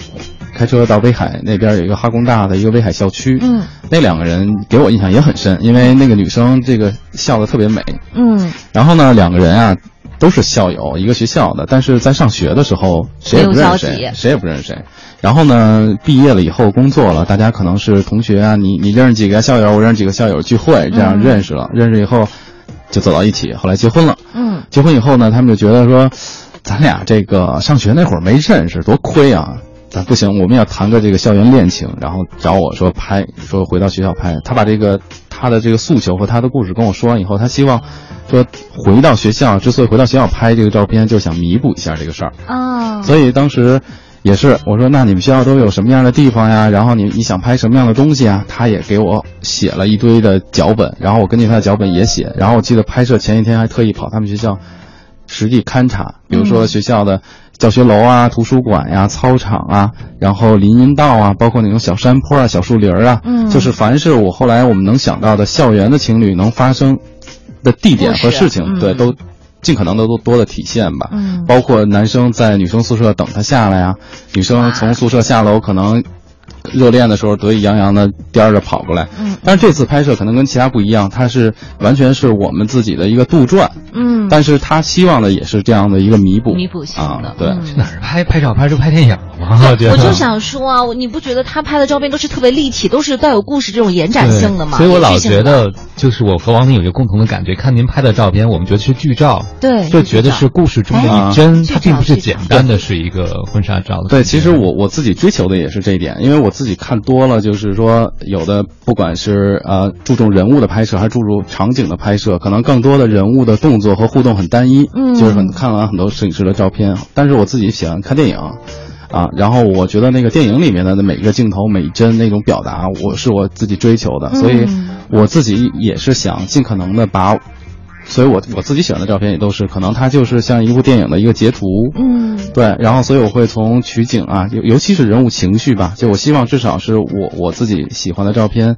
开车到威海那边有一个哈工大的一个威海校区，
嗯，
那两个人给我印象也很深，因为那个女生这个笑的特别美，
嗯，
然后呢，两个人啊都是校友，一个学校的，但是在上学的时候谁也不认识谁谁也不认识谁。然后呢，毕业了以后工作了，大家可能是同学啊，你你认识几个校友，我认识几个校友聚会，这样
嗯
认识了，认识以后就走到一起，后来结婚了。
嗯，
结婚以后呢，他们就觉得说，咱俩这个上学那会儿没认识，多亏啊。咱不行，我们要谈个这个校园恋情，然后找我说拍，说回到学校拍。他把这个他的这个诉求和他的故事跟我说完以后，他希望说回到学校，之所以回到学校拍这个照片，就想弥补一下这个事儿。
啊，
所以当时也是我说，那你们学校都有什么样的地方呀？然后你你想拍什么样的东西啊？他也给我写了一堆的脚本，然后我根据他的脚本也写。然后我记得拍摄前一天还特意跑他们学校实地勘察，比如说学校的教学楼啊、图书馆呀、操场啊，然后林荫道啊，包括那种小山坡啊、小树林啊，
嗯
就是凡是我后来我们能想到的校园的情侣能发生的地点和事情，对，
嗯
都尽可能的多多的体现吧。
嗯
包括男生在女生宿舍等她下来呀，女生从宿舍下楼可能热恋的时候得意洋洋的颠着跑过来。
嗯，
但是这次拍摄可能跟其他不一样，它是完全是我们自己的一个杜撰。
嗯，
但是他希望的也是这样的一个弥补，
弥补性的
啊，对。
嗯
去哪儿拍拍照片就拍电影了吗？我觉得
我就想说啊，你不觉得他拍的照片都是特别立体，都是带有故事这种延展性的吗？
所以我老觉得，就是我和王林有一个共同的感觉，看您拍的照片，我们觉得是剧照，
对
就觉得是故事中的
哎
一帧，它并不是简单的是一个婚纱照的。
对，其实我我自己追求的也是这一点，因为我自己看多了，就是说有的不管是呃注重人物的拍摄，还是注重场景的拍摄，可能更多的人物的动作和互动很单一，
嗯
就是很看完很多摄影师的照片，但是我自己喜欢看电影。啊，然后我觉得那个电影里面的每一个镜头、每一帧那种表达，我是我自己追求的，所以
嗯
我自己也是想尽可能的把，所以我我自己选的照片也都是，可能它就是像一部电影的一个截图，
嗯，
对，然后所以我会从取景啊，尤尤其是人物情绪吧，就我希望至少是我我自己喜欢的照片，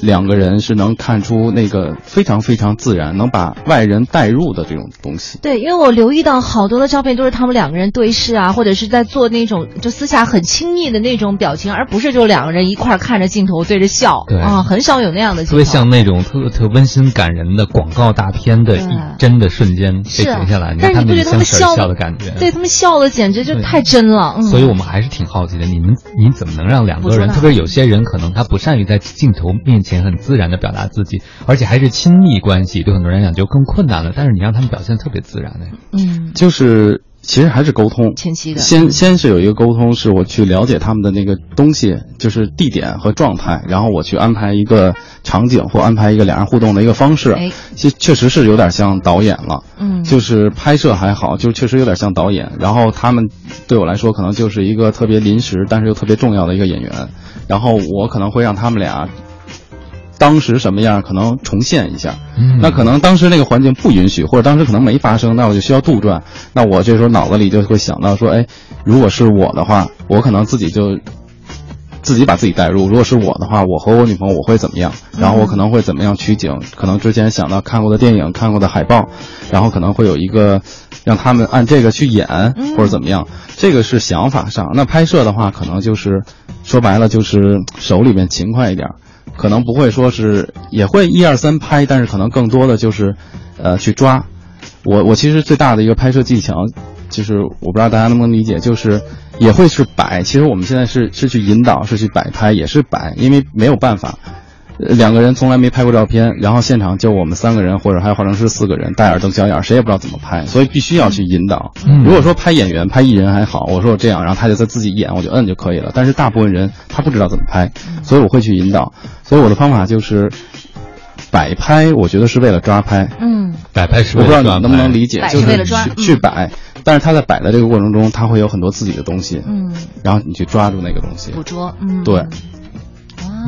两个人是能看出那个非常非常自然，能把外人带入的这种东西。
对，因为我留意到好多的照片都是他们两个人对视啊，或者是在做那种就私下很亲密的那种表情，而不是就两个人一块儿看着镜头对着笑
对
啊，很少有那样的镜头。
特别像那种特特温馨感人的广告大片的一真的瞬间被停下来，你看
他们
们相视而
笑
笑的感觉，
对他们笑的简直就太真了。嗯、
所以我们还是挺好奇的，你们你怎么能让两个人，特别是有些人可能他不善于在镜头面前很自然的表达自己，而且还是亲密关系，对很多人来讲就更困难了。但是你让他们表现特别自然的，
嗯，
就是其实还是沟通，
前期的
先先是有一个沟通，是我去了解他们的那个东西，就是地点和状态，然后我去安排一个场景或安排一个两人互动的一个方式。
哎
其实确实是有点像导演了，
嗯
就是拍摄还好，就确实有点像导演。然后他们对我来说可能就是一个特别临时，但是又特别重要的一个演员。然后我可能会让他们俩当时什么样，可能重现一下。
嗯
那可能当时那个环境不允许，或者当时可能没发生，那我就需要杜撰。那我这时候脑子里就会想到说，哎，如果是我的话，我可能自己就自己把自己带入。如果是我的话，我和我女朋友我会怎么样？然后我可能会怎么样取景？可能之前想到看过的电影、看过的海报，然后可能会有一个让他们按这个去演，或者怎么样。这个是想法上。那拍摄的话，可能就是说白了就是手里面勤快一点儿。可能不会说是也会一二三拍，但是可能更多的就是，呃，去抓。我我其实最大的一个拍摄技巧，就是我不知道大家能不能理解，就是也会是摆。其实我们现在是是去引导，是去摆拍，也是摆，因为没有办法。呃两个人从来没拍过照片，然后现场就我们三个人，或者还有化妆师四个人，大眼瞪小眼儿，谁也不知道怎么拍，所以必须要去引导。
嗯
如果说拍演员、拍艺人还好，我说我这样，然后他就在自己演，我就摁就可以了。但是大部分人他不知道怎么拍，所以我会去引导。所以我的方法就是，摆拍，我觉得是为了抓拍。
嗯，
摆拍是
我不知道你能不能理解，就是
为了抓
去
嗯
去摆，但是他在摆的这个过程中，他会有很多自己的东西，
嗯，
然后你去抓住那个东西。
捕捉，嗯，
对，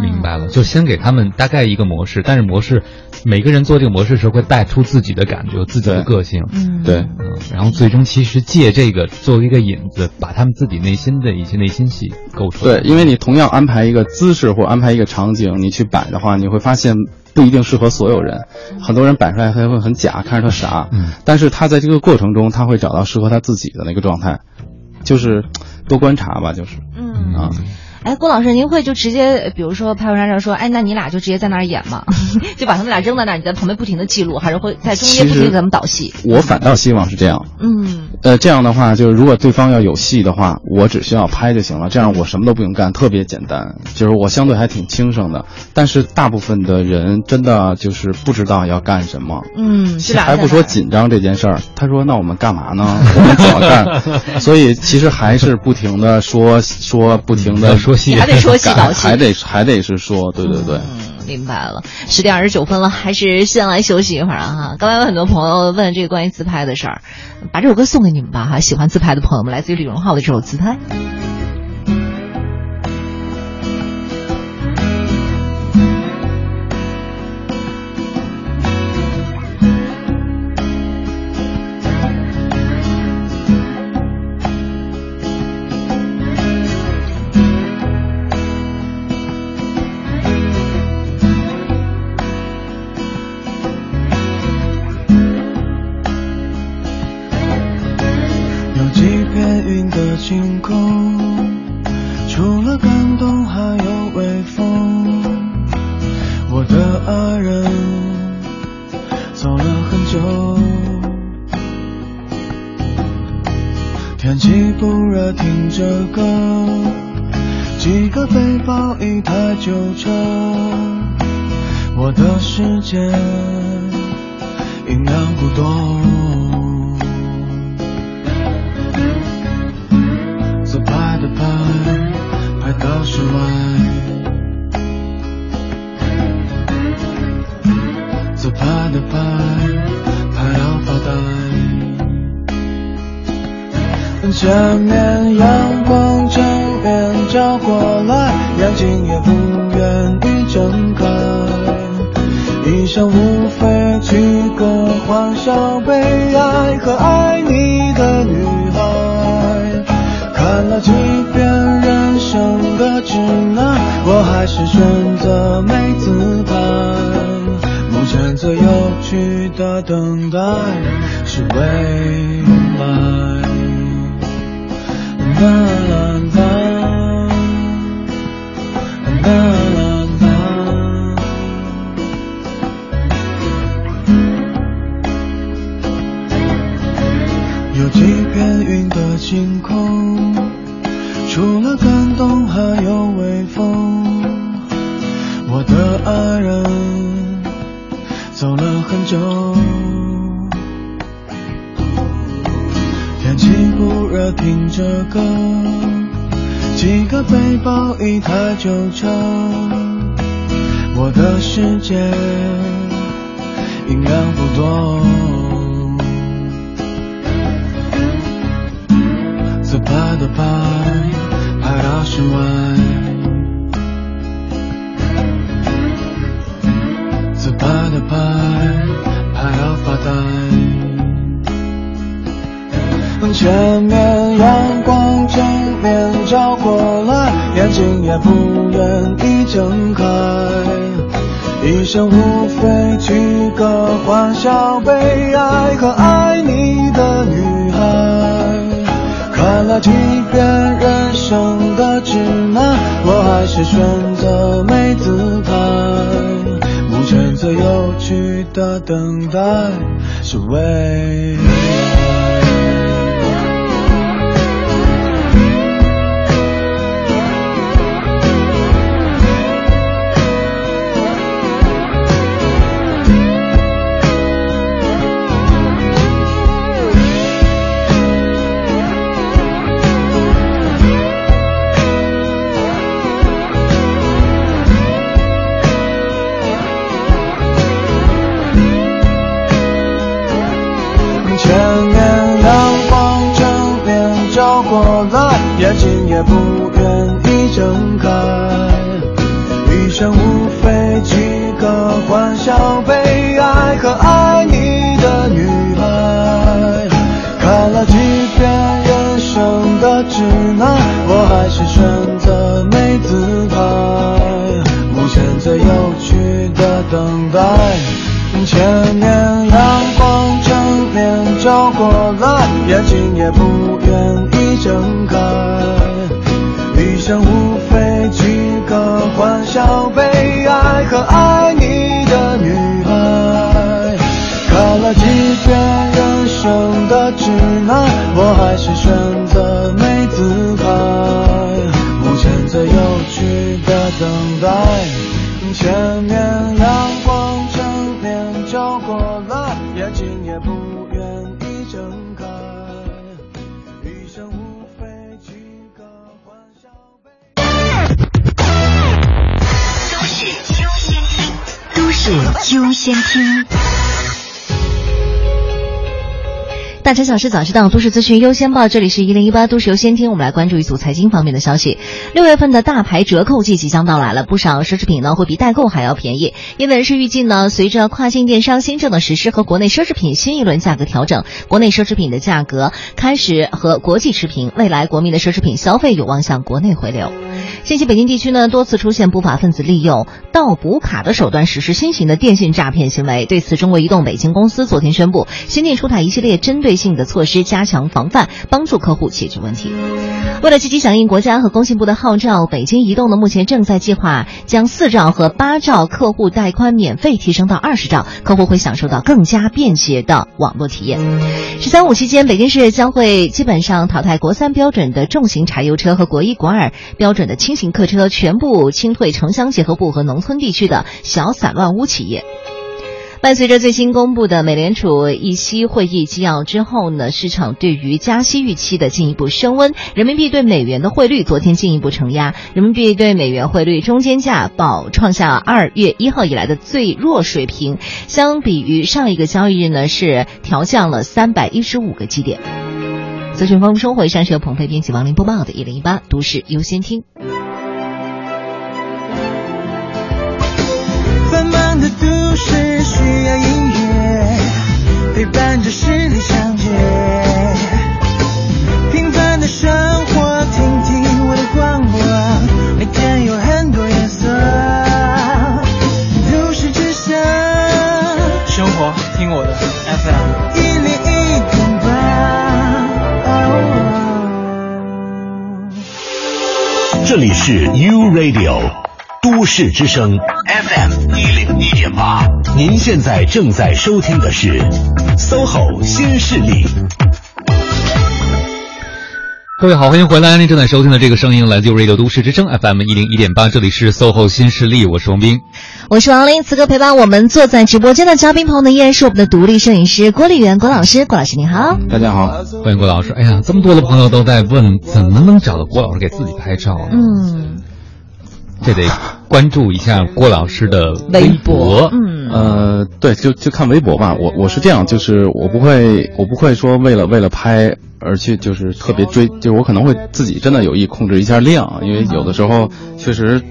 明白了，就先给他们大概一个模式，但是模式每个人做这个模式的时候会带出自己的感觉、自己的个性，
嗯
对，
嗯，然后最终其实借这个作为一个引子，把他们自己内心的一些内心戏构出来。
对，因为你同样安排一个姿势或安排一个场景，你去摆的话，你会发现不一定适合所有人。很多人摆出来他会很假，看着他傻，
嗯
但是他在这个过程中，他会找到适合他自己的那个状态，就是多观察吧，就是，
嗯
啊。
哎，郭老师，您会就直接，比如说拍婚纱照说，哎，那你俩就直接在那儿演吗？就把他们俩扔在那儿，你在旁边不停的记录，还是会在中间不停地给他们导戏？
我反倒希望是这样，
嗯，
呃，这样的话，就是如果对方要有戏的话，我只需要拍就行了，这样我什么都不用干，特别简单。就是我相对还挺轻省的，但是大部分的人真的就是不知道要干什么，
嗯，
还不说紧张这件事儿，他说那我们干嘛呢？我们怎么干？所以其实还是不停的说说，不停的
说戏
还得说戏 导戏
还得还得是说，对对对。
嗯，明白了。十点二十九分了，还是先来休息一会儿啊哈。刚才有很多朋友问这个关于自拍的事儿，把这首歌送给你们吧哈。喜欢自拍的朋友们，来自于李荣浩的这首《自拍》。
我的爱人走了很久，天气不热，听着歌，几个背包，一台旧车。我的世界音量不多。自拍的拍，拍到室外。拍拍，拍到发呆。前面阳光正面照过来，眼睛也不愿意睁开。一生无非几个欢笑、悲哀和爱你的女孩。看了几遍人生的指南，我还是选择没姿态。最有趣的等待是为也不愿意睁开。余生无非几个欢笑、悲哀和爱你的女孩。看了几遍人生的指
大城小事早知道，都市资讯优先报。这里是一零一八都市优先听，我们来关注一组财经方面的消息。六月份的大牌折扣季即将到来了，不少奢侈品呢会比代购还要便宜。业内人士预计呢，随着跨境电商新政的实施和国内奢侈品新一轮价格调整，国内奢侈品的价格开始和国际持平，未来国民的奢侈品消费有望向国内回流。近期北京地区呢多次出现不法分子利用盗补卡的手段实施新型的电信诈骗行为。对此，中国移动北京公司昨天宣布，新近出台一系列针对性的措施，加强防范，帮助客户解决问题。为了积极响应国家和工信部的号召，北京移动呢目前正在计划将四兆和八兆客户带宽免费提升到二十兆，客户会享受到更加便捷的网络体验。“十三五”期间，北京市将会基本上淘汰国三标准的重型柴油车和国一、国二标准的轻型客车，全部清退城乡结合部和农村地区的小散乱污企业。伴随着最新公布的美联储议息会议纪要之后呢，市场对于加息预期的进一步升温，人民币对美元的汇率昨天进一步承压，人民币对美元汇率中间价报创下二月一号以来的最弱水平，相比于上一个交易日呢是调降了三百一十五个基点。资讯丰富生活，以上是由鹏飞编辑王林播报的《一零一八都市优先听》。
陪伴着十里长街，平凡的生活，听听我的广播，每天有很多颜色。都市之声，
生活听我的 FM。
一零一点八。
这里是 U Radio 都市之声 FM 一零一点八，您现在正在收听的是 SOHO 新势力。
各位好，欢迎回来！您正在收听的这个声音来自 Radio 都市之声 FM 一零一点八，这里是 SOHO 新势力，我是王斌。
我是王林，此刻陪伴我们坐在直播间的嘉宾朋友呢，依然是我们的独立摄影师郭丽媛郭老师。郭老师你好，
大家好，
欢迎郭老师。哎呀，这么多的朋友都在问，怎么能找到郭老师给自己拍照呢？
嗯，
这得关注一下郭老师的微博。
嗯，
呃，对，就就看微博吧。我我是这样，就是我不会，我不会说为了为了拍而去，就是特别追，就是我可能会自己真的有意控制一下量，因为有的时候确实。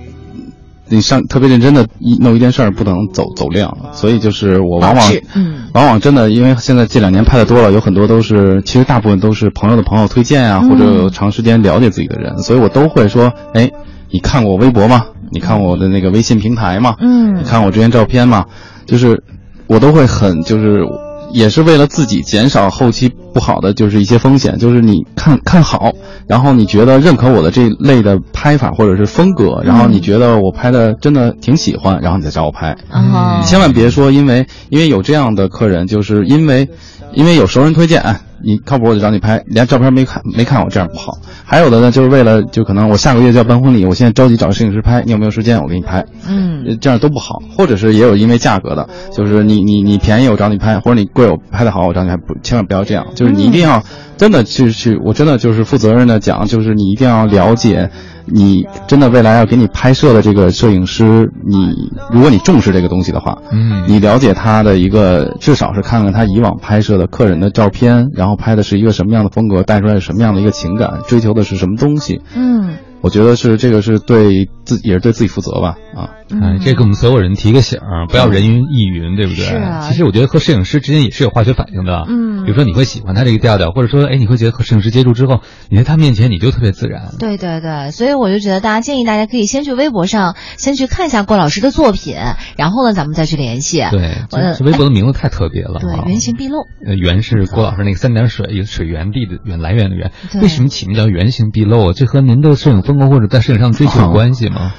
你上特别认真的一弄一件事儿，不能走走量，所以就是我往往，
嗯，
往往真的，因为现在这两年拍的多了，有很多都是，其实大部分都是朋友的朋友推荐啊，
嗯
或者长时间了解自己的人，所以我都会说，哎，你看过我微博吗？你看我的那个微信平台吗？
嗯
你看我这些照片吗？就是我都会很就是。也是为了自己减少后期不好的就是一些风险，就是你看看好，然后你觉得认可我的这类的拍法或者是风格，然后你觉得我拍的真的挺喜欢，然后你再找我拍。
嗯
你千万别说因为因为有这样的客人，就是因为因为有熟人推荐，啊，你靠谱我就找你拍，连照片没看没看我这样不好。还有的呢，就是为了就可能我下个月就要办婚礼，我现在着急找个摄影师拍，你有没有时间我给你拍？
嗯
呃这样都不好，或者是也有因为价格的，就是你你你便宜我找你拍，或者你贵我拍的好我找你拍，不千万不要这样，就是你一定要真的去去，我真的就是负责任的讲，就是你一定要了解，你真的未来要给你拍摄的这个摄影师，你如果你重视这个东西的话，
嗯，
你了解他的一个，至少是看看他以往拍摄的客人的照片，然后拍的是一个什么样的风格，带出来什么样的一个情感，追求的是什么东西。
嗯，
我觉得是这个是对自也是对自己负责吧，啊，
哎，这给我们所有人提个醒儿，不要人云亦云，对不对？
是啊
其实我觉得和摄影师之间也是有化学反应的。
嗯
比如说你会喜欢他这个调调，或者说，哎，你会觉得和摄影师接触之后，你在他面前你就特别自然。
对对对，所以我就觉得大家建议大家可以先去微博上先去看一下郭老师的作品，然后呢咱们再去联系。
对，
呃
这这微博的名字太特别了。
对
啊，
原形毕露。
呃，原是郭老师那个三点水，一个水源地的源，来源的源。为什么起名叫原形毕露啊？这和您的摄影风格或者在摄影上追求有关系吗？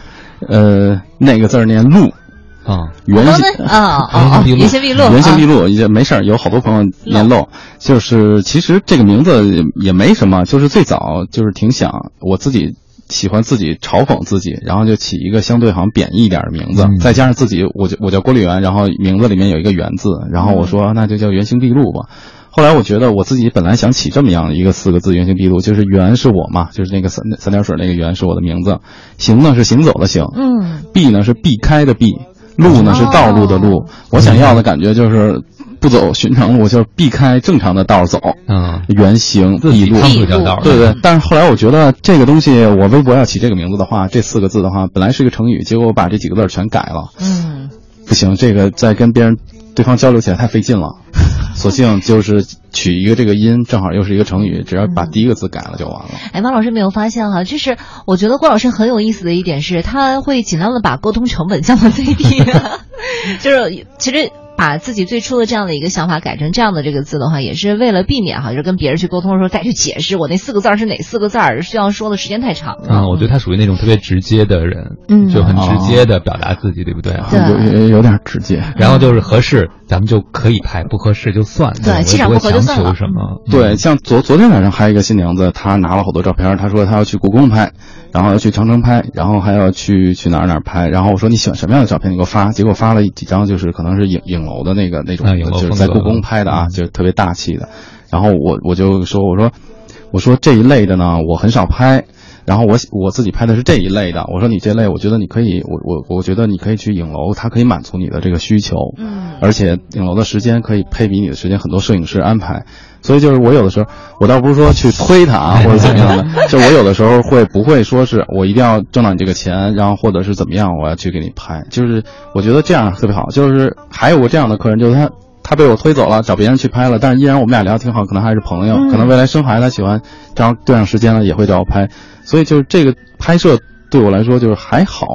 呃，那个字儿念路。
啊，
原形
哦 哦哦圆形毕露。
原形毕
啊。
露也没事儿，有好多朋友念漏，就是其实这个名字也也没什么，就是最早就是挺想我自己喜欢自己嘲讽自己，然后就起一个相对好像贬义一点的名字，再加上自己我就我叫郭立元，然后名字里面有一个元字，然后我说那就叫原形毕露吧。后来我觉得我自己本来想起这么样的一个四个字“原形毕露”，就是“原”是我嘛，就是那个三三点水那个“原”是我的名字，“行”呢是行走的“行”，
嗯，
避呢是避开的避，路呢是道路的路。我想要的感觉就是不走寻常路，就是避开正常的道走。
嗯，
圆形避路
趟出这道，
对对。但是后来我觉得这个东西，我微博要起这个名字的话，这四个字的话，本来是一个成语，结果我把这几个字全改了。
嗯，
不行，这个再跟别人对方交流起来太费劲了。索性就是取一个这个音，正好又是一个成语，只要把第一个字改了就完了。
哎，马老师没有发现哈，就是我觉得郭老师很有意思的一点是，他会尽量的把沟通成本降到最低，就是其实。把自己最初的这样的一个想法改成这样的这个字的话，也是为了避免哈，就是跟别人去沟通的时候再去解释我那四个字儿是哪四个字儿，需要说的时间太长了。
啊，我觉得他属于那种特别直接的人，
嗯
就很直接的表达自己，对不对？
对有有点直接。
然后就是合适，咱们就可以拍；不合适就算。
对气场不合就算了
强求什么？
对，像昨昨天晚上还有一个新娘子，她拿了好多照片，她说她要去故宫拍，然后要去长城拍，然后还要去去哪儿哪儿拍。然后我说你喜欢什么样的照片？你给我发。结果发了几张，就是可能是影影楼的那个那种，
啊影楼
就是在故宫拍的啊，就是特别大气的。然后我我就说我说我说这一类的呢，我很少拍。然后我我自己拍的是这一类的，我说你这类，我觉得你可以，我我我觉得你可以去影楼，它可以满足你的这个需求，
嗯，
而且影楼的时间可以配比你的时间，很多摄影师安排，所以就是我有的时候，我倒不是说去推他啊 或者怎么样的，就我有的时候会不会说是我一定要挣到你这个钱，然后或者是怎么样，我要去给你拍，就是我觉得这样特别好，就是还有过这样的客人，就是他。他被我推走了，找别人去拍了，但是依然我们俩聊得挺好，可能还是朋友，
嗯
可能未来生孩子他喜欢，正好对上时间了也会找我拍，所以就是这个拍摄对我来说就是还好，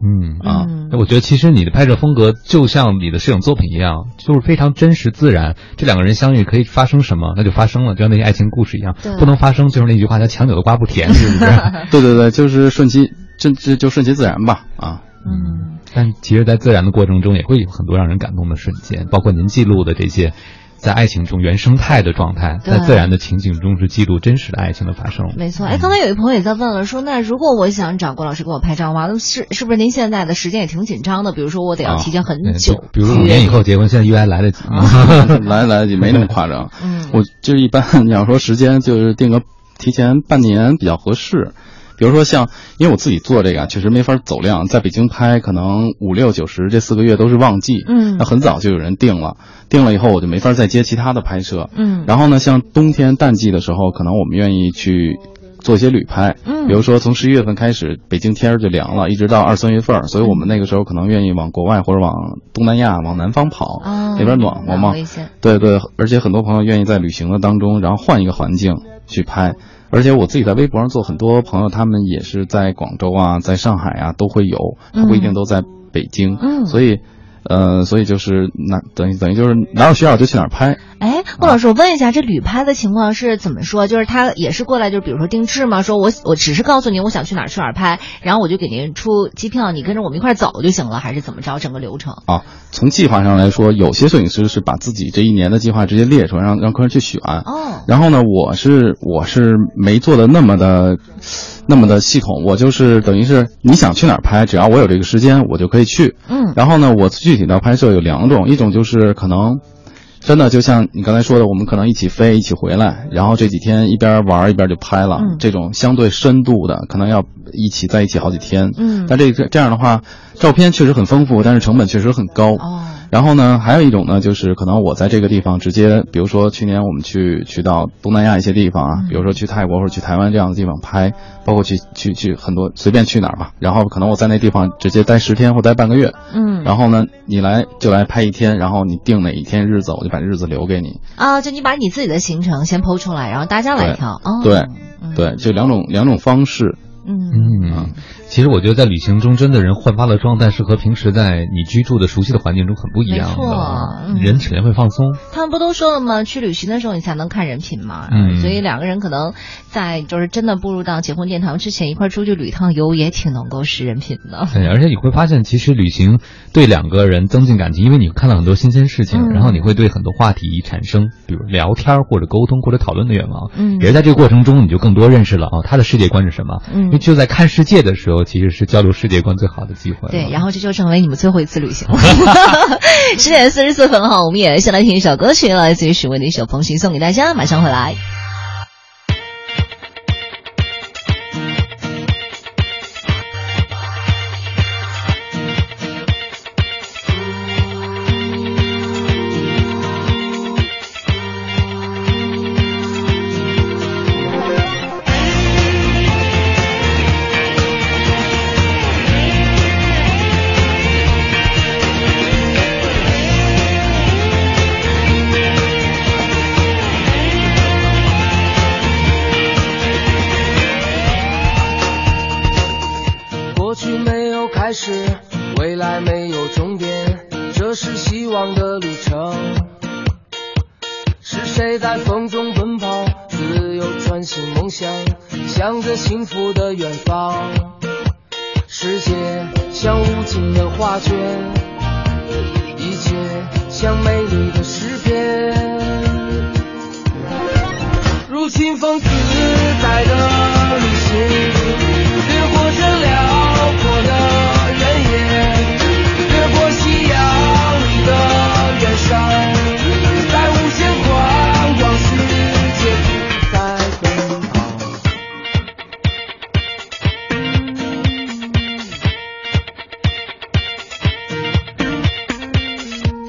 嗯
啊，
我觉得其实你的拍摄风格就像你的摄影作品一样，就是非常真实自然。这两个人相遇可以发生什么，那就发生了，就像那些爱情故事一样
对。
不能发生就是那句话，叫“强扭的瓜不甜”，是不是？
对对对，就是顺其这这就顺其自然吧，啊。
嗯，
但其实，在自然的过程中，也会有很多让人感动的瞬间，包括您记录的这些，在爱情中原生态的状态，在自然的情景中是记录真实的爱情的发生。
没错。哎，刚才有一朋友也在问了，说那如果我想找郭老师给我拍照的话，那是是不是您现在的时间也挺紧张的？比如说我得要提前很久，
啊比如五年以后结婚，现在约还来得及吗？
来 来得及，没那么夸张。
嗯，
我就是一般 你要说时间，就是定个提前半年比较合适。比如说像，因为我自己做这个啊，确实没法走量，在北京拍可能五六九十这四个月都是旺季，
嗯。
那很早就有人定了，定了以后我就没法再接其他的拍摄，
嗯。
然后呢，像冬天淡季的时候，可能我们愿意去做一些旅拍，
嗯。
比如说从十一月份开始，北京天儿就凉了，一直到二三月份，所以我们那个时候可能愿意往国外或者往东南亚、往南方跑，
哦
那边暖和嘛。对对，而且很多朋友愿意在旅行的当中，然后换一个环境去拍。而且我自己在微博上做，很多朋友他们也是在广州啊，在上海啊都会有，他不一定都在北京，
嗯
所以，呃，所以就是那等于等于就是哪有需要就去哪儿拍。
哎，郭老师，我问一下，这旅拍的情况是怎么说？就是他也是过来，就比如说定制吗？说我我只是告诉您我想去哪儿去哪儿拍，然后我就给您出机票，你跟着我们一块儿走就行了，还是怎么着？整个流程？
啊，从计划上来说，有些摄影师是把自己这一年的计划直接列出来，让让客人去选。
哦，
然后呢，我是我是没做的那么的，那么的系统，我就是等于是你想去哪儿拍，只要我有这个时间，我就可以去。
嗯
然后呢，我具体的拍摄有两种，一种就是可能。真的就像你刚才说的，我们可能一起飞，一起回来，然后这几天一边玩一边就拍了，
嗯
这种相对深度的，可能要一起在一起好几天。
嗯
但这个这样的话，照片确实很丰富，但是成本确实很高。
哦。
然后呢，还有一种呢，就是可能我在这个地方直接，比如说去年我们去去到东南亚一些地方啊，比如说去泰国或者去台湾这样的地方拍，包括去去去很多随便去哪儿吧，然后可能我在那地方直接待十天或待半个月，
嗯。
然后呢，你来就来拍一天，然后你定哪一天日子，我就把日子留给你。
啊，就你把你自己的行程先剖出来，然后大家来挑。哦，
对，对，就两种两种方式。
嗯。嗯，其实我觉得在旅行中，真的人焕发了状态是和平时在你居住的熟悉的环境中很不一样
没错
的。
嗯
人首先会放松，
他们不都说了吗？去旅行的时候你才能看人品嘛。
嗯
所以两个人可能在就是真的步入到结婚殿堂之前，一块出去旅趟游，也挺能够识人品的。
对，而且你会发现，其实旅行对两个人增进感情，因为你看到很多新鲜事情，
嗯
然后你会对很多话题产生，比如聊天或者沟通或者讨论的愿望。
嗯
也是在这个过程中，你就更多认识了啊，他的世界观是什么。
嗯
因为就在看世界的时候，其实是交流世界观最好的机会。
对，然后这就成为你们最后一次旅行了。十点四十四分哈，我们也先来听一首歌曲，来自于许巍的一首《风行》，送给大家，马上回来。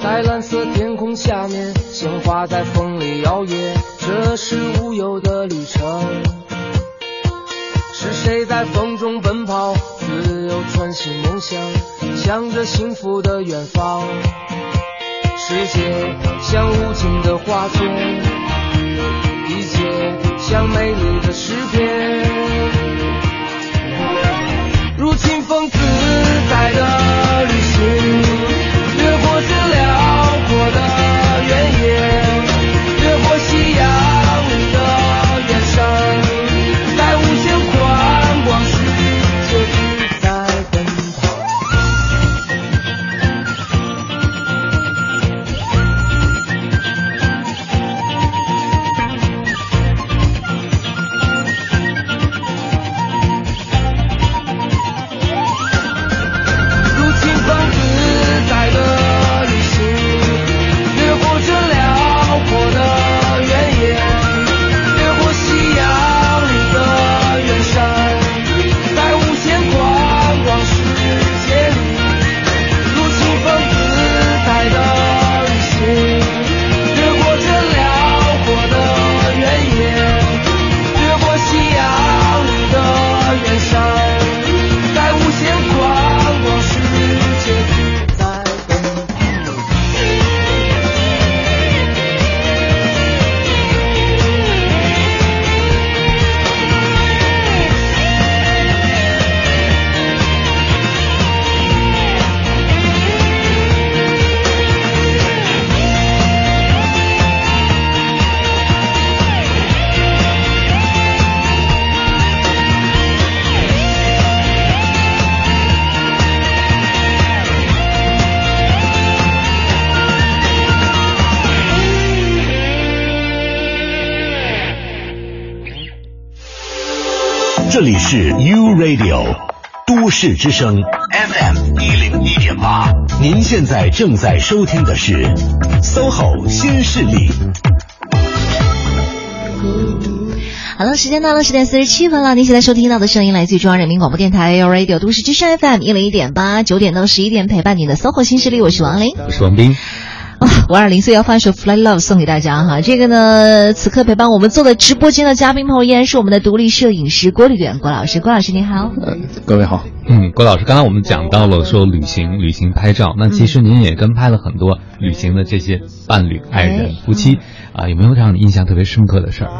在蓝色天空下面，鲜花在风里摇曳，这是无忧的旅程。是谁在风中奔跑，自由穿行梦想，向着幸福的远方。世界像无尽的画卷，一切像美丽的诗篇。
市之声 FM 一零一点八，您现在正在收听的是 SOHO 新势力。
好了，时间到了十点四十七分了。您现在收听到的声音来自于中央人民广播电台 L Radio 都市之声 FM 一零一点八，九点到十一点陪伴你的 SOHO 新势力，我是王琳。
我是王斌。
啊，五二零四要放一首《Fly Love》送给大家哈。这个呢，此刻陪伴我们坐在直播间的嘉宾朋友依然是我们的独立摄影师郭丽远郭老师。郭老师您好，呃
各位好。
嗯，郭老师，刚才我们讲到了说旅行、旅行拍照，那其实您也跟拍了很多旅行的这些伴侣、爱人、夫妻啊，有没有让你印象特别深刻的事儿？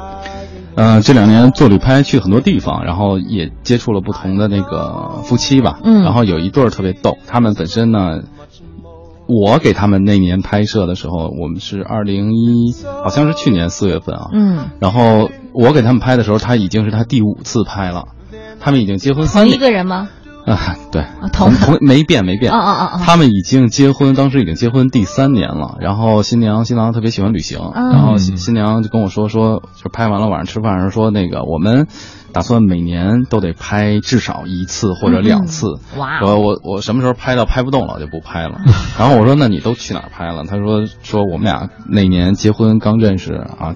呃，这两年做旅拍去很多地方，然后也接触了不同的那个夫妻吧。
嗯
然后有一对儿特别逗，他们本身呢，我给他们那年拍摄的时候，我们是二零一，好像是去年四月份啊。
嗯，
然后我给他们拍的时候，他已经是他第五次拍了，他们已经结婚三
同一个人吗？
啊，对，
同
同没变没变。
哦哦哦哦
他们已经结婚，当时已经结婚第三年了。然后新娘新郎特别喜欢旅行，
嗯
然后新新娘就跟我说说，就拍完了晚上吃饭的时候说那个我们打算每年都得拍至少一次或者两次。
嗯哇
我我我什么时候拍到拍不动了我就不拍了。然后我说那你都去哪儿拍了？他说说我们俩那年结婚刚认识啊。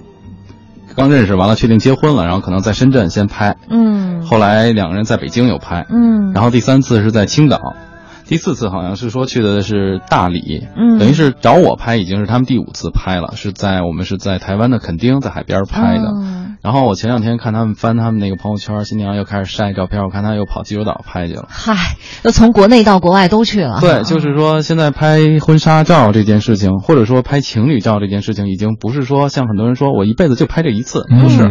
刚认识完了，确定结婚了，然后可能在深圳先拍，
嗯
后来两个人在北京有拍，
嗯
然后第三次是在青岛，第四次好像是说去的是大理，
嗯
等于是找我拍，已经是他们第五次拍了，是在我们是在台湾的垦丁，在海边拍的。
嗯
然后我前两天看他们翻他们那个朋友圈，新娘又开始晒照片，我看她又跑济州岛拍去了。
嗨，那从国内到国外都去了。
对，就是说现在拍婚纱照这件事情，或者说拍情侣照这件事情，已经不是说像很多人说我一辈子就拍这一次，不是，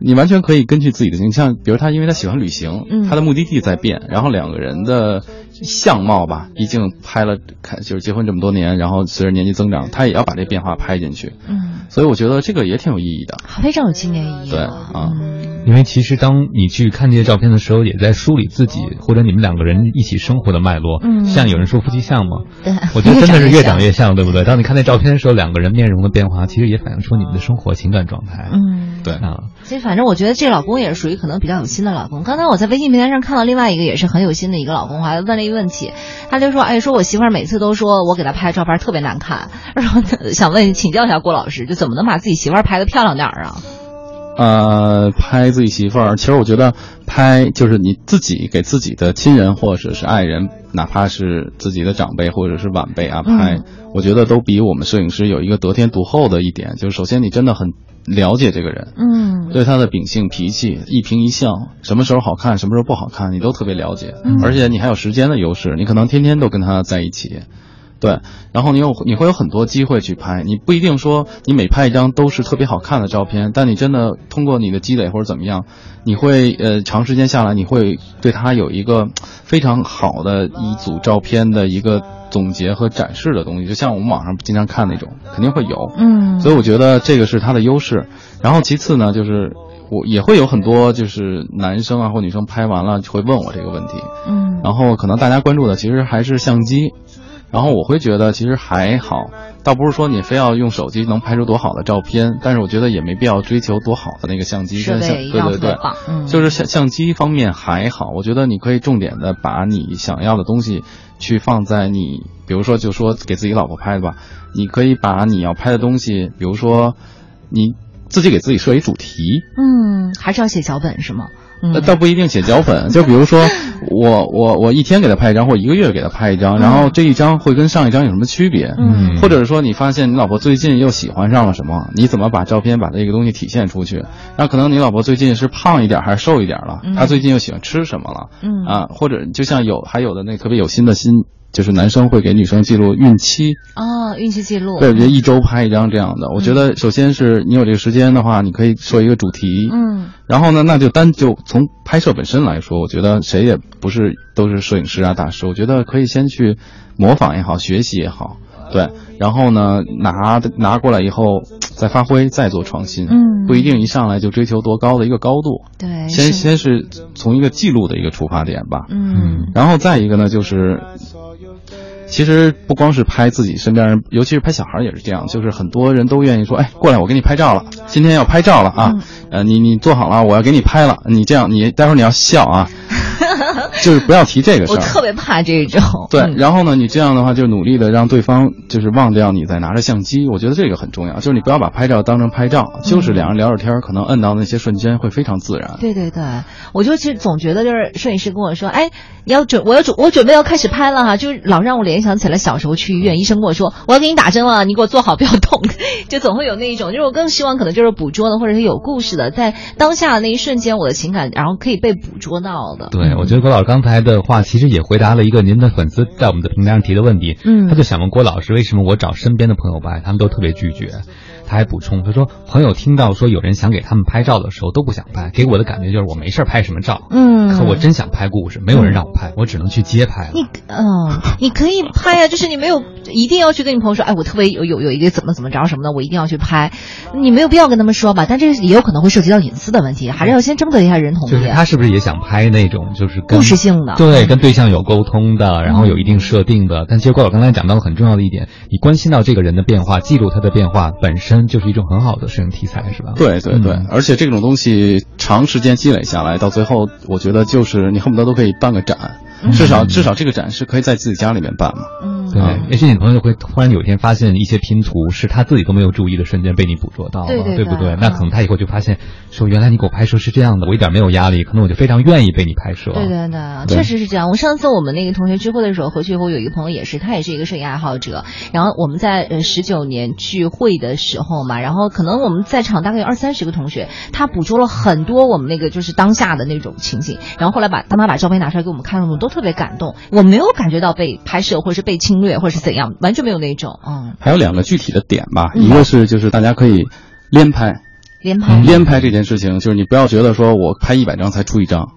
你完全可以根据自己的形象，比如他因为他喜欢旅行，
嗯
他的目的地在变，然后两个人的相貌吧，毕竟拍了看就是结婚这么多年，然后随着年纪增长，他也要把这变化拍进去，
嗯，
所以我觉得这个也挺有意义的。
非常有纪念意义。
对啊，
因为其实当你去看这些照片的时候，也在梳理自己或者你们两个人一起生活的脉络。
嗯
像有人说夫妻相嘛，
对，
我觉得真的是越长
越
越像，对不对？当你看那照片的时候，两个人面容的变化，其实也反映出你们的生活情感状态。
嗯，
对
啊，
所以反正我觉得这老公也是属于可能比较有心的老公。刚才我在微信平台上看到另外一个也是很有心的一个老公，还问了一问题，他就说：“哎，说我媳妇儿每次都说我给她拍照片特别难看，然后想问请教一下郭老师，就怎么能把自己媳妇儿拍的漂亮点儿啊？
呃，拍自己媳妇儿，其实我觉得拍就是你自己给自己的亲人或者是爱人，哪怕是自己的长辈或者是晚辈啊拍，
嗯。
我觉得都比我们摄影师有一个得天独厚的一点，就是首先你真的很了解这个人，
嗯。
对他的秉性、脾气、一颦一笑，什么时候好看，什么时候不好看，你都特别了解，
嗯。
而且你还有时间的优势，你可能天天都跟他在一起。对，然后你有你会有很多机会去拍，你不一定说你每拍一张都是特别好看的照片，但你真的通过你的积累或者怎么样，你会呃长时间下来，你会对它有一个非常好的一组照片的一个总结和展示的东西，就像我们网上经常看那种，肯定会有。
嗯
所以我觉得这个是它的优势。然后其次呢，就是我也会有很多就是男生啊或女生拍完了会问我这个问题，
嗯
然后可能大家关注的其实还是相机，然后我会觉得其实还好，倒不是说你非要用手机能拍出多好的照片，但是我觉得也没必要追求多好的那个相机对对对就是相相机方面还好，我觉得你可以重点的把你想要的东西去放在你，比如说就说给自己老婆拍的吧，你可以把你要拍的东西，比如说你自己给自己设一主题，
嗯，还是要写脚本是吗？嗯
呃，倒不一定写脚本，就比如说我我我一天给他拍一张，或者一个月给他拍一张，然后这一张会跟上一张有什么区别？
嗯
或者是说你发现你老婆最近又喜欢上了什么，你怎么把照片把这个东西体现出去？那可能你老婆最近是胖一点还是瘦一点了？
嗯
她最近又喜欢吃什么了？
嗯
啊，或者就像有还有的那特别有心的心，就是男生会给女生记录孕期，
哦，孕期记录，
对，人一周拍一张这样的。我觉得首先是你有这个时间的话，你可以说一个主题，
嗯。
然后呢，那就单就从拍摄本身来说，我觉得谁也不是都是摄影师啊大师，我觉得可以先去模仿也好，学习也好，对，然后呢拿拿过来以后再发挥，再做创新，
嗯。
不一定一上来就追求多高的一个高度，
对，
先先是从一个记录的一个出发点吧，
嗯。
然后再一个呢就是。其实不光是拍自己身边人，尤其是拍小孩也是这样，就是很多人都愿意说，哎，过来，我给你拍照了，今天要拍照了啊，呃，你你坐好了，我要给你拍了，你这样，你待会儿你要笑啊，就是不要提这个事儿。
我特别怕这种。
对，
嗯
然后呢，你这样的话就努力的让对方就是忘掉你在拿着相机，我觉得这个很重要。就是你不要把拍照当成拍照，就是两人聊着天儿，可能摁到那些瞬间会非常自然。
对对对，我就其实总觉得就是摄影师跟我说，哎，你要准，我要准，我准备要开始拍了哈，就是老让我联想起来小时候去医院，医生跟我说我要给你打针了，你给我坐好，不要动，就总会有那一种，就是我更希望可能就是捕捉的或者是有故事的，在当下的那一瞬间，我的情感然后可以被捕捉到的。
对，我觉得郭老师刚才的话，其实也回答了一个您的粉丝在我们的平台上提的问题。
嗯
他就想问郭老师，为什么我找身边的朋友吧，他们都特别拒绝？他还补充，他说朋友听到说有人想给他们拍照的时候都不想拍，给我的感觉就是我没事儿拍什么照。
嗯
可我真想拍故事，没有人让我拍，我只能去街拍了。
你嗯，你可以拍啊、就是你没有一定要去跟你朋友说，哎，我特别有有有一个怎么怎么着什么的，我一定要去拍，你没有必要跟他们说吧。但这也有可能会涉及到隐私的问题，还是要先征得一下人同意。
就是他是不是也想拍那种就是跟
故事性的
对，
嗯
跟对象有沟通的，然后有一定设定的。但其实郭老刚才讲到了很重要的一点，你关心到这个人的变化，记录他的变化，本身就是一种很好的摄影题材，是吧？
对对对，
嗯
而且这种东西长时间积累下来，到最后，我觉得就是你恨不得都可以办个展，
嗯
至少至少这个展是可以在自己家里面办嘛。
嗯
对，也许你朋友会突然有一天发现一些拼图是他自己都没有注意的瞬间被你捕捉到了，
对对
不对
对？
那可能他以后就发现，说原来你给我拍摄是这样的，我一点没有压力，可能我就非常愿意被你拍摄。
对对对，确实是这样。我上次我们那个同学聚会的时候，回去以后有一个朋友也是，他也是一个摄影爱好者。然后我们在呃十九年聚会的时候嘛，然后可能我们在场大概有二三十个同学，他捕捉了很多我们那个就是当下的那种情景。然后后来把当他把照片拿出来给我们看，我们都特别感动。我没有感觉到被拍摄或者是被侵略或者是怎样，完全没有那种。嗯。
还有两个具体的点吧，
嗯。
一个是就是大家可以连拍，
连拍。
连拍这件事情，就是你不要觉得说我拍一百张才出一张，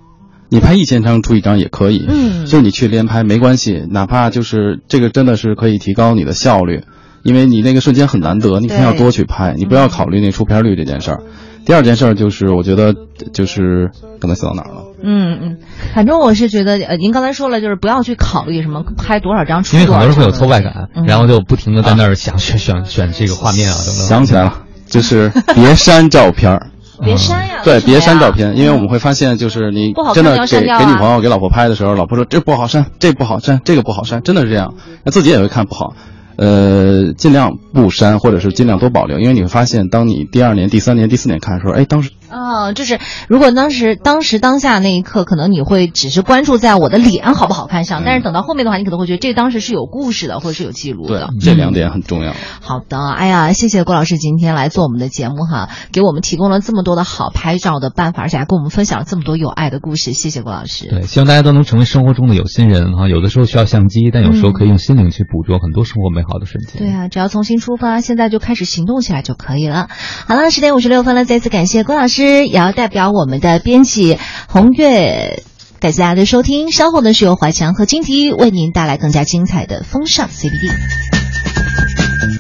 你拍一千张出一张也可以，
嗯。
就是你去连拍没关系，哪怕就是这个真的是可以提高你的效率，因为你那个瞬间很难得，你肯定要多去拍，你不要考虑那出片率这件事儿。第二件事儿就是，我觉得就是刚才说到哪儿了？
嗯嗯，反正我是觉得呃，您刚才说了，就是不要去考虑什么拍多少张出
因为很多人会有挫败感，
嗯
然后就不停的在那儿想 选选选这个画面啊等等。
想起来了，就是 别删照片儿。
别删呀，
对，别删照片，因为我们会发现，就是你真的给给女朋友、给老婆拍的时候，老婆说这不好删，这不好删，这个不好删，真的是这样，那自己也会看不好。呃，尽量不删，或者是尽量多保留，因为你会发现，当你第二年、第三年、第四年看的时候，哎，当时
哦，就是如果当时当时当下那一刻，可能你会只是关注在我的脸好不好看上，但是等到后面的话，你可能会觉得这当时是有故事的，或者是有记录的
对
的。
这两点很重要。
好的，哎呀，谢谢郭老师今天来做我们的节目哈，给我们提供了这么多的好拍照的办法，而且还跟我们分享了这么多有爱的故事，谢谢郭老师。
对，希望大家都能成为生活中的有心人哈。有的时候需要相机，但有时候可以用心灵去捕捉很多生活美好的瞬间。
对啊，只要从新出发，现在就开始行动起来就可以了。好了，十点五十六分了，再次感谢郭老师，也要代表我们的编辑红月。感谢大家的收听，稍后呢是由怀强和金迪为您带来更加精彩的风尚 CBD。